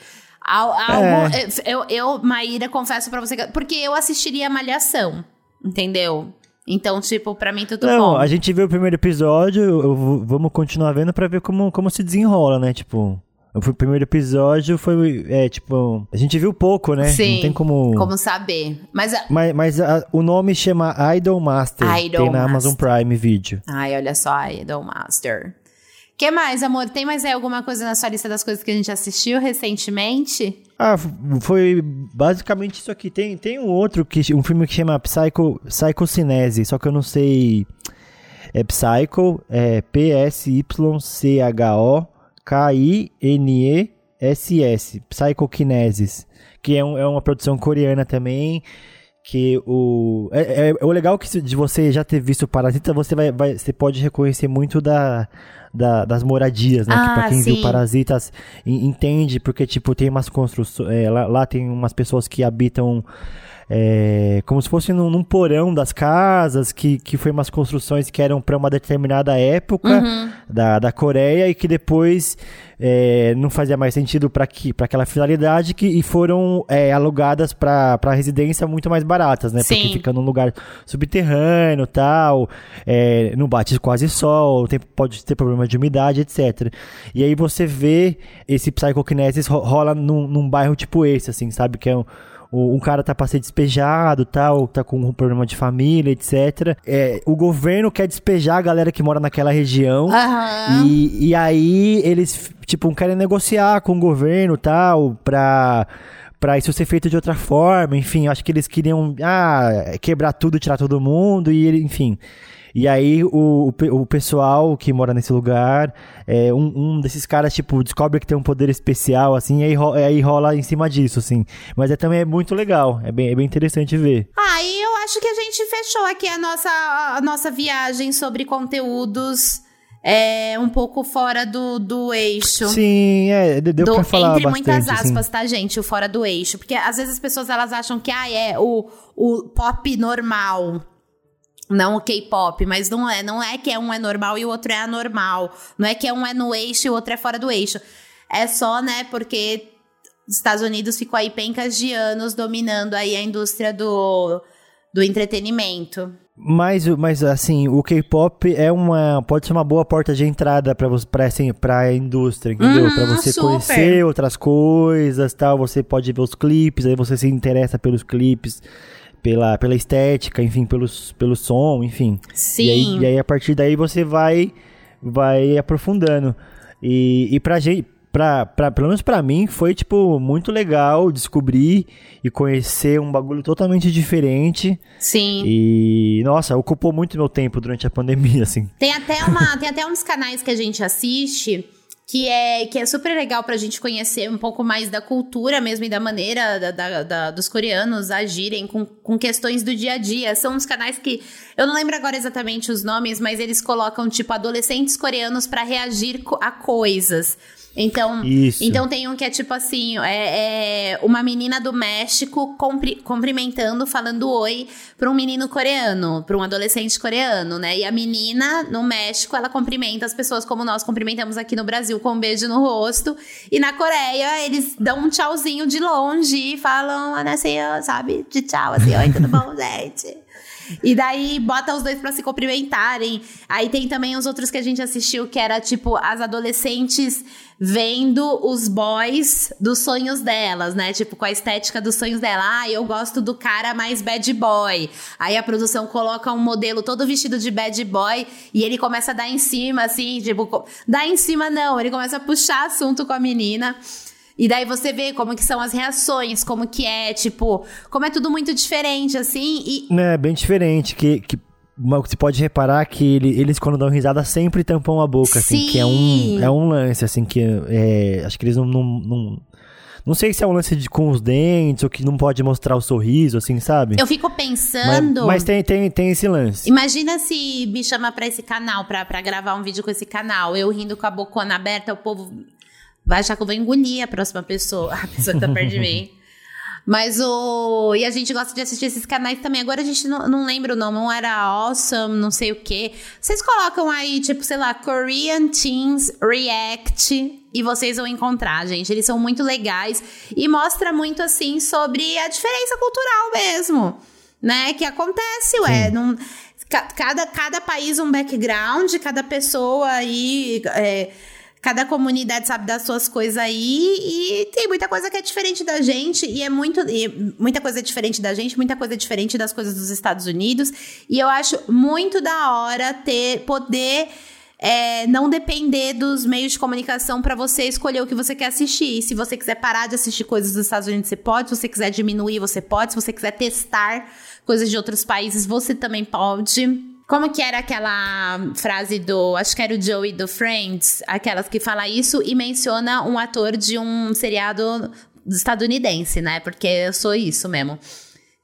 [SPEAKER 1] Algo, é. eu, eu, Maíra, confesso pra você que. Porque eu assistiria Malhação, entendeu? Então, tipo, pra mim tudo Não, bom.
[SPEAKER 2] A gente viu o primeiro episódio, eu, eu, vamos continuar vendo pra ver como, como se desenrola, né? Tipo. O primeiro episódio foi, é, tipo, a gente viu pouco, né?
[SPEAKER 1] Sim,
[SPEAKER 2] Não tem como...
[SPEAKER 1] como saber. Mas, a...
[SPEAKER 2] mas, mas a, o nome chama Idol Master. Idol tem na Master. Amazon Prime Video.
[SPEAKER 1] Ai, olha só, Idol Master que mais, amor? Tem mais alguma coisa na sua lista das coisas que a gente assistiu recentemente?
[SPEAKER 2] Ah, foi basicamente isso aqui. Tem, tem um outro, que, um filme que chama Psycho, Psychocinese, só que eu não sei... É Psycho, é P-S-Y-C-H-O-K-I-N-E-S-S, Psychokinesis, que é, um, é uma produção coreana também, que o é, é, é, o legal que de você já ter visto Parasita você vai, vai você pode reconhecer muito da, da das moradias né ah, que pra quem sim. viu Parasitas entende porque tipo tem umas construções é, lá, lá tem umas pessoas que habitam é, como se fosse num, num, porão das casas, que, que foi umas construções que eram para uma determinada época uhum. da, da Coreia e que depois é, não fazia mais sentido para aquela finalidade que, e foram é, alugadas para residência muito mais baratas, né? Sim. Porque fica num lugar subterrâneo tal, é, não bate quase sol, tem, pode ter problema de umidade, etc. E aí você vê esse Psychokinesis rola num, num bairro tipo esse, assim, sabe? Que é um um cara tá pra ser despejado, tal, tá com um problema de família, etc. É, o governo quer despejar a galera que mora naquela região. Uhum. E, e aí eles, tipo, querem negociar com o governo, tal, pra para isso ser feito de outra forma, enfim, acho que eles queriam ah, quebrar tudo, tirar todo mundo e enfim. E aí o, o, pessoal que mora nesse lugar, é, um, um, desses caras, tipo, descobre que tem um poder especial, assim, e aí, rola, aí rola em cima disso, assim. Mas é, também é muito legal, é bem, é bem interessante ver.
[SPEAKER 1] Ah, e eu acho que a gente fechou aqui a nossa, a nossa viagem sobre conteúdos é um pouco fora do, do eixo.
[SPEAKER 2] Sim, é, deu do, pra falar
[SPEAKER 1] Entre
[SPEAKER 2] bastante,
[SPEAKER 1] muitas aspas, assim. tá, gente? O fora do eixo. Porque às vezes as pessoas elas acham que ah, é o, o pop normal não o K-pop, mas não é, não é que um é normal e o outro é anormal, não é que um é no eixo e o outro é fora do eixo. É só, né, porque os Estados Unidos ficou aí pencas de anos dominando aí a indústria do, do entretenimento.
[SPEAKER 2] Mas, mas assim, o K-pop é uma pode ser uma boa porta de entrada para para assim, para a indústria, entendeu?
[SPEAKER 1] Uhum,
[SPEAKER 2] para você
[SPEAKER 1] super.
[SPEAKER 2] conhecer outras coisas, tal, você pode ver os clipes, aí você se interessa pelos clipes, pela, pela estética, enfim, pelos, pelo som, enfim.
[SPEAKER 1] Sim.
[SPEAKER 2] E aí, e aí a partir daí você vai vai aprofundando. E, e pra gente, pra, pra, pelo menos pra mim, foi, tipo, muito legal descobrir e conhecer um bagulho totalmente diferente.
[SPEAKER 1] Sim.
[SPEAKER 2] E, nossa, ocupou muito meu tempo durante a pandemia, assim.
[SPEAKER 1] Tem até, uma, tem até uns canais que a gente assiste que é, que é super legal pra gente conhecer um pouco mais da cultura mesmo e da maneira da, da- da- dos coreanos agirem com, com questões do dia a dia. São uns canais que eu não lembro agora exatamente os nomes, mas eles colocam tipo adolescentes coreanos pra reagir a coisas. Então,
[SPEAKER 2] Isso.
[SPEAKER 1] então tem um que é tipo assim, é, é uma menina do México cumpri- cumprimentando, falando oi pra um menino coreano, pra um adolescente coreano, né? E a menina no México, ela cumprimenta as pessoas como nós cumprimentamos aqui no Brasil, com um beijo no rosto. E na Coreia, eles dão um tchauzinho de longe e falam, assim, sabe? De tchau, assim, oi, tudo bom, gente? E daí bota os dois pra se cumprimentarem. Aí tem também os outros que a gente assistiu, que era tipo as adolescentes vendo os boys dos sonhos delas, né? Tipo, com a estética dos sonhos dela. Ah, eu gosto do cara mais bad boy. Aí a produção coloca um modelo todo vestido de bad boy e ele começa a dar em cima, assim, tipo, dar em cima não, ele começa a puxar assunto com a menina. E daí você vê como que são as reações, como que é, tipo, como é tudo muito diferente, assim, e
[SPEAKER 2] É bem diferente, que, que você pode reparar que ele- eles, quando dão risada, sempre tampam a boca, assim, que é um,
[SPEAKER 1] Sim.
[SPEAKER 2] é um lance, assim, que é, acho que eles não, não, não, não sei se é um lance de, com os dentes, ou que não pode mostrar o sorriso, assim, sabe?
[SPEAKER 1] eu fico
[SPEAKER 2] Mas,
[SPEAKER 1] pensando.
[SPEAKER 2] mas tem, tem, tem esse lance.
[SPEAKER 1] Imagina se me chama pra esse canal, pra, pra gravar um vídeo com esse canal. Eu rindo com a bocona aberta, o povo vai achar que eu vou engolir a próxima pessoa. A pessoa que tá perto de mim. Mas o. E a gente gosta de assistir esses canais também. Agora a gente não, não lembra o nome. Um era Awesome, não sei o quê. Vocês colocam aí, tipo, sei lá, Korean Teens React. E vocês vão encontrar, gente. Eles são muito legais. E mostra muito, assim, sobre a diferença cultural mesmo. Né? Que acontece, ué. Não, ca- cada, cada país um background, cada pessoa aí. é, Cada comunidade sabe das suas coisas aí e tem muita coisa que é diferente da gente e é muito e muita coisa é diferente da gente, muita coisa é diferente das coisas dos Estados Unidos e eu acho muito da hora ter poder é, não depender dos meios de comunicação para você escolher o que você quer assistir. E se você quiser parar de assistir coisas dos Estados Unidos, você pode. Se você quiser diminuir, você pode. Se você quiser testar coisas de outros países, você também pode. Como que era aquela frase do. Acho que era o Joey do Friends, aquelas que fala isso e menciona um ator de um seriado estadunidense, né? Porque eu sou isso mesmo.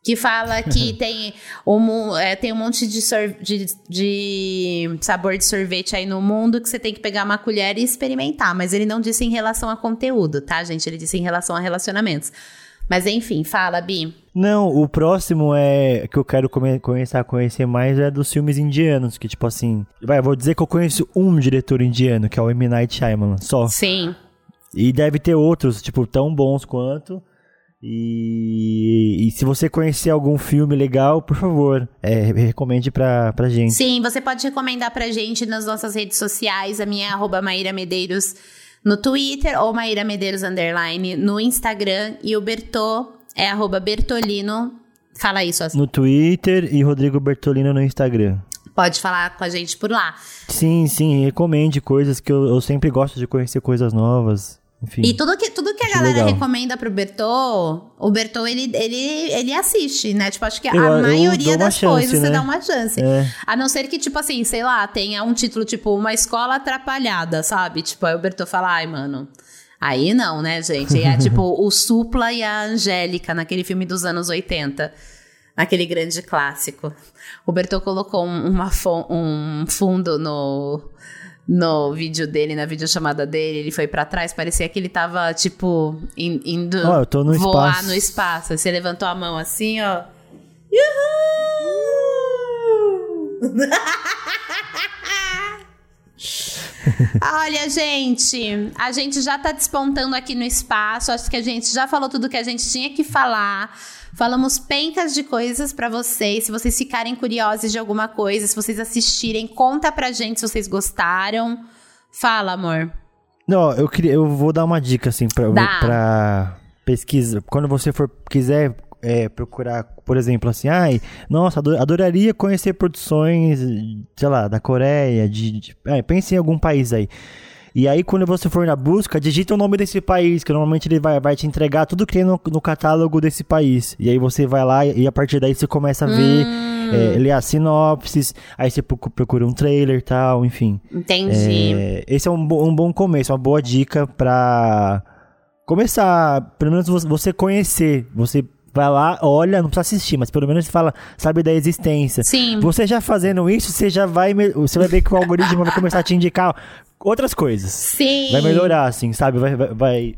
[SPEAKER 1] Que fala que tem um, é, tem um monte de, de, de sabor de sorvete aí no mundo que você tem que pegar uma colher e experimentar. Mas ele não disse em relação a conteúdo, tá, gente? Ele disse em relação a relacionamentos. Mas enfim, fala, Bi.
[SPEAKER 2] Não, o próximo é que eu quero come- começar a conhecer mais é dos filmes indianos, que tipo assim, vai, vou dizer que eu conheço um diretor indiano, que é o M. Night Shyamalan, só.
[SPEAKER 1] Sim.
[SPEAKER 2] E deve ter outros, tipo, tão bons quanto. E, e se você conhecer algum filme legal, por favor, é, recomende pra, pra gente.
[SPEAKER 1] Sim, você pode recomendar pra gente nas nossas redes sociais. A minha é arroba Maíra Medeiros no Twitter ou Maíra Medeiros Underline no Instagram. E o Bertô é arroba Bertolino. Fala aí, suas...
[SPEAKER 2] No Twitter e Rodrigo Bertolino no Instagram.
[SPEAKER 1] pode falar com a gente por lá.
[SPEAKER 2] Sim, sim, recomende coisas que eu, eu sempre gosto de conhecer coisas novas. Enfim.
[SPEAKER 1] E tudo que, tudo que a galera
[SPEAKER 2] legal.
[SPEAKER 1] recomenda pro Bertô, o Bertô, ele, ele, ele assiste, né? Tipo, acho que
[SPEAKER 2] Eu-
[SPEAKER 1] a maioria das
[SPEAKER 2] chance,
[SPEAKER 1] coisas você
[SPEAKER 2] né?
[SPEAKER 1] dá uma chance.
[SPEAKER 2] É.
[SPEAKER 1] A não ser que, tipo assim, sei lá, tenha um título, tipo, uma escola atrapalhada, sabe? Tipo, aí o Bertô fala, ai, mano. Aí não, né, gente? É tipo o Supla e a Angélica naquele filme dos anos 80. Naquele grande clássico. O Bertô colocou um, uma um fundo no, no vídeo dele, na videochamada dele. Ele foi pra trás, parecia que ele tava, tipo, in- indo
[SPEAKER 2] Ó, eu tô no
[SPEAKER 1] voar
[SPEAKER 2] espaço.
[SPEAKER 1] no espaço. Você levantou a mão assim, ó. Uhul! Olha, gente, a gente já tá despontando aqui no espaço. Acho que a gente já falou tudo que a gente tinha que falar. Falamos pencas de coisas para vocês. Se vocês ficarem curiosos de alguma coisa, se vocês assistirem, conta pra gente se vocês gostaram. Fala, amor.
[SPEAKER 2] Não, eu queria, eu vou dar uma dica assim para para pesquisa. Quando você for quiser é, procurar, por exemplo, assim, ai, nossa, adoraria conhecer produções, sei lá, da Coreia, de, de é, pense em algum país aí. E aí, quando você for na busca, digita o nome desse país, que normalmente ele vai, vai te entregar tudo que tem no, no catálogo desse país. E aí você vai lá e a partir daí você começa a ver, hum. é, ler as sinopses, aí você procura um trailer e tal, enfim.
[SPEAKER 1] Entendi.
[SPEAKER 2] É, esse é um, um bom começo, uma boa dica pra começar, pelo menos você conhecer, você vai lá, olha, não precisa assistir, mas pelo menos fala, sabe da existência.
[SPEAKER 1] Sim.
[SPEAKER 2] Você já fazendo isso, você já vai, você vai ver que o algoritmo vai começar a te indicar outras coisas.
[SPEAKER 1] Sim.
[SPEAKER 2] Vai melhorar, assim, sabe? Vai, vai, vai,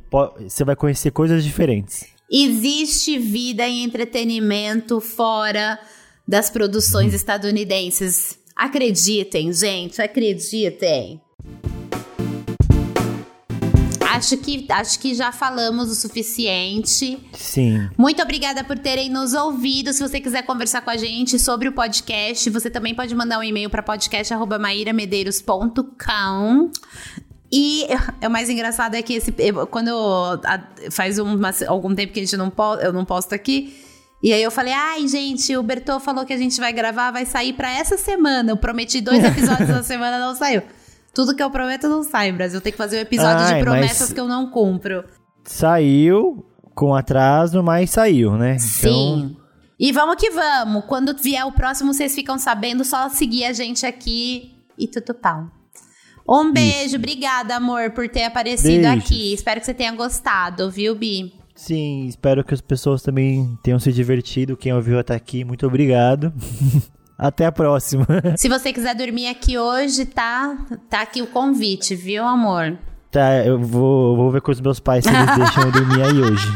[SPEAKER 2] você vai conhecer coisas diferentes.
[SPEAKER 1] Existe vida e entretenimento fora das produções uhum. estadunidenses. Acreditem, gente, acreditem. Acho que, acho que já falamos o suficiente.
[SPEAKER 2] Sim.
[SPEAKER 1] Muito obrigada por terem nos ouvido. Se você quiser conversar com a gente sobre o podcast, você também pode mandar um e-mail para podcast@mairamedeiros.com. E o mais engraçado é que esse, quando eu, faz uma, algum tempo que a gente não eu não posto aqui, e aí eu falei, ai, gente, o Bertô falou que a gente vai gravar, vai sair para essa semana. Eu prometi dois episódios essa semana, não saiu. Tudo que eu prometo não sai, Brasil. Tem que fazer um episódio Ai, de promessas que eu não cumpro.
[SPEAKER 2] Saiu com atraso, mas saiu, né?
[SPEAKER 1] Sim. Então... E vamos que vamos. Quando vier o próximo, vocês ficam sabendo. Só seguir a gente aqui e tudo pau. Um beijo, Isso. obrigada, amor, por ter aparecido Beijos. aqui. Espero que você tenha gostado, viu, Bi?
[SPEAKER 2] Sim, espero que as pessoas também tenham se divertido. Quem ouviu até aqui, muito obrigado. Até a próxima.
[SPEAKER 1] Se você quiser dormir aqui hoje, tá, tá aqui o convite, viu, amor?
[SPEAKER 2] Tá, eu vou, vou ver com os meus pais se eles deixam eu dormir aí hoje.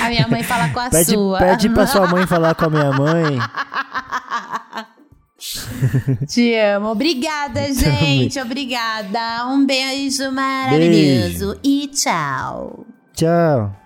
[SPEAKER 1] a minha mãe fala com a
[SPEAKER 2] pede,
[SPEAKER 1] sua.
[SPEAKER 2] Pede pra sua mãe falar com a minha mãe.
[SPEAKER 1] Te amo. Obrigada, gente. Obrigada. Um beijo maravilhoso. Beijo. E tchau.
[SPEAKER 2] Tchau.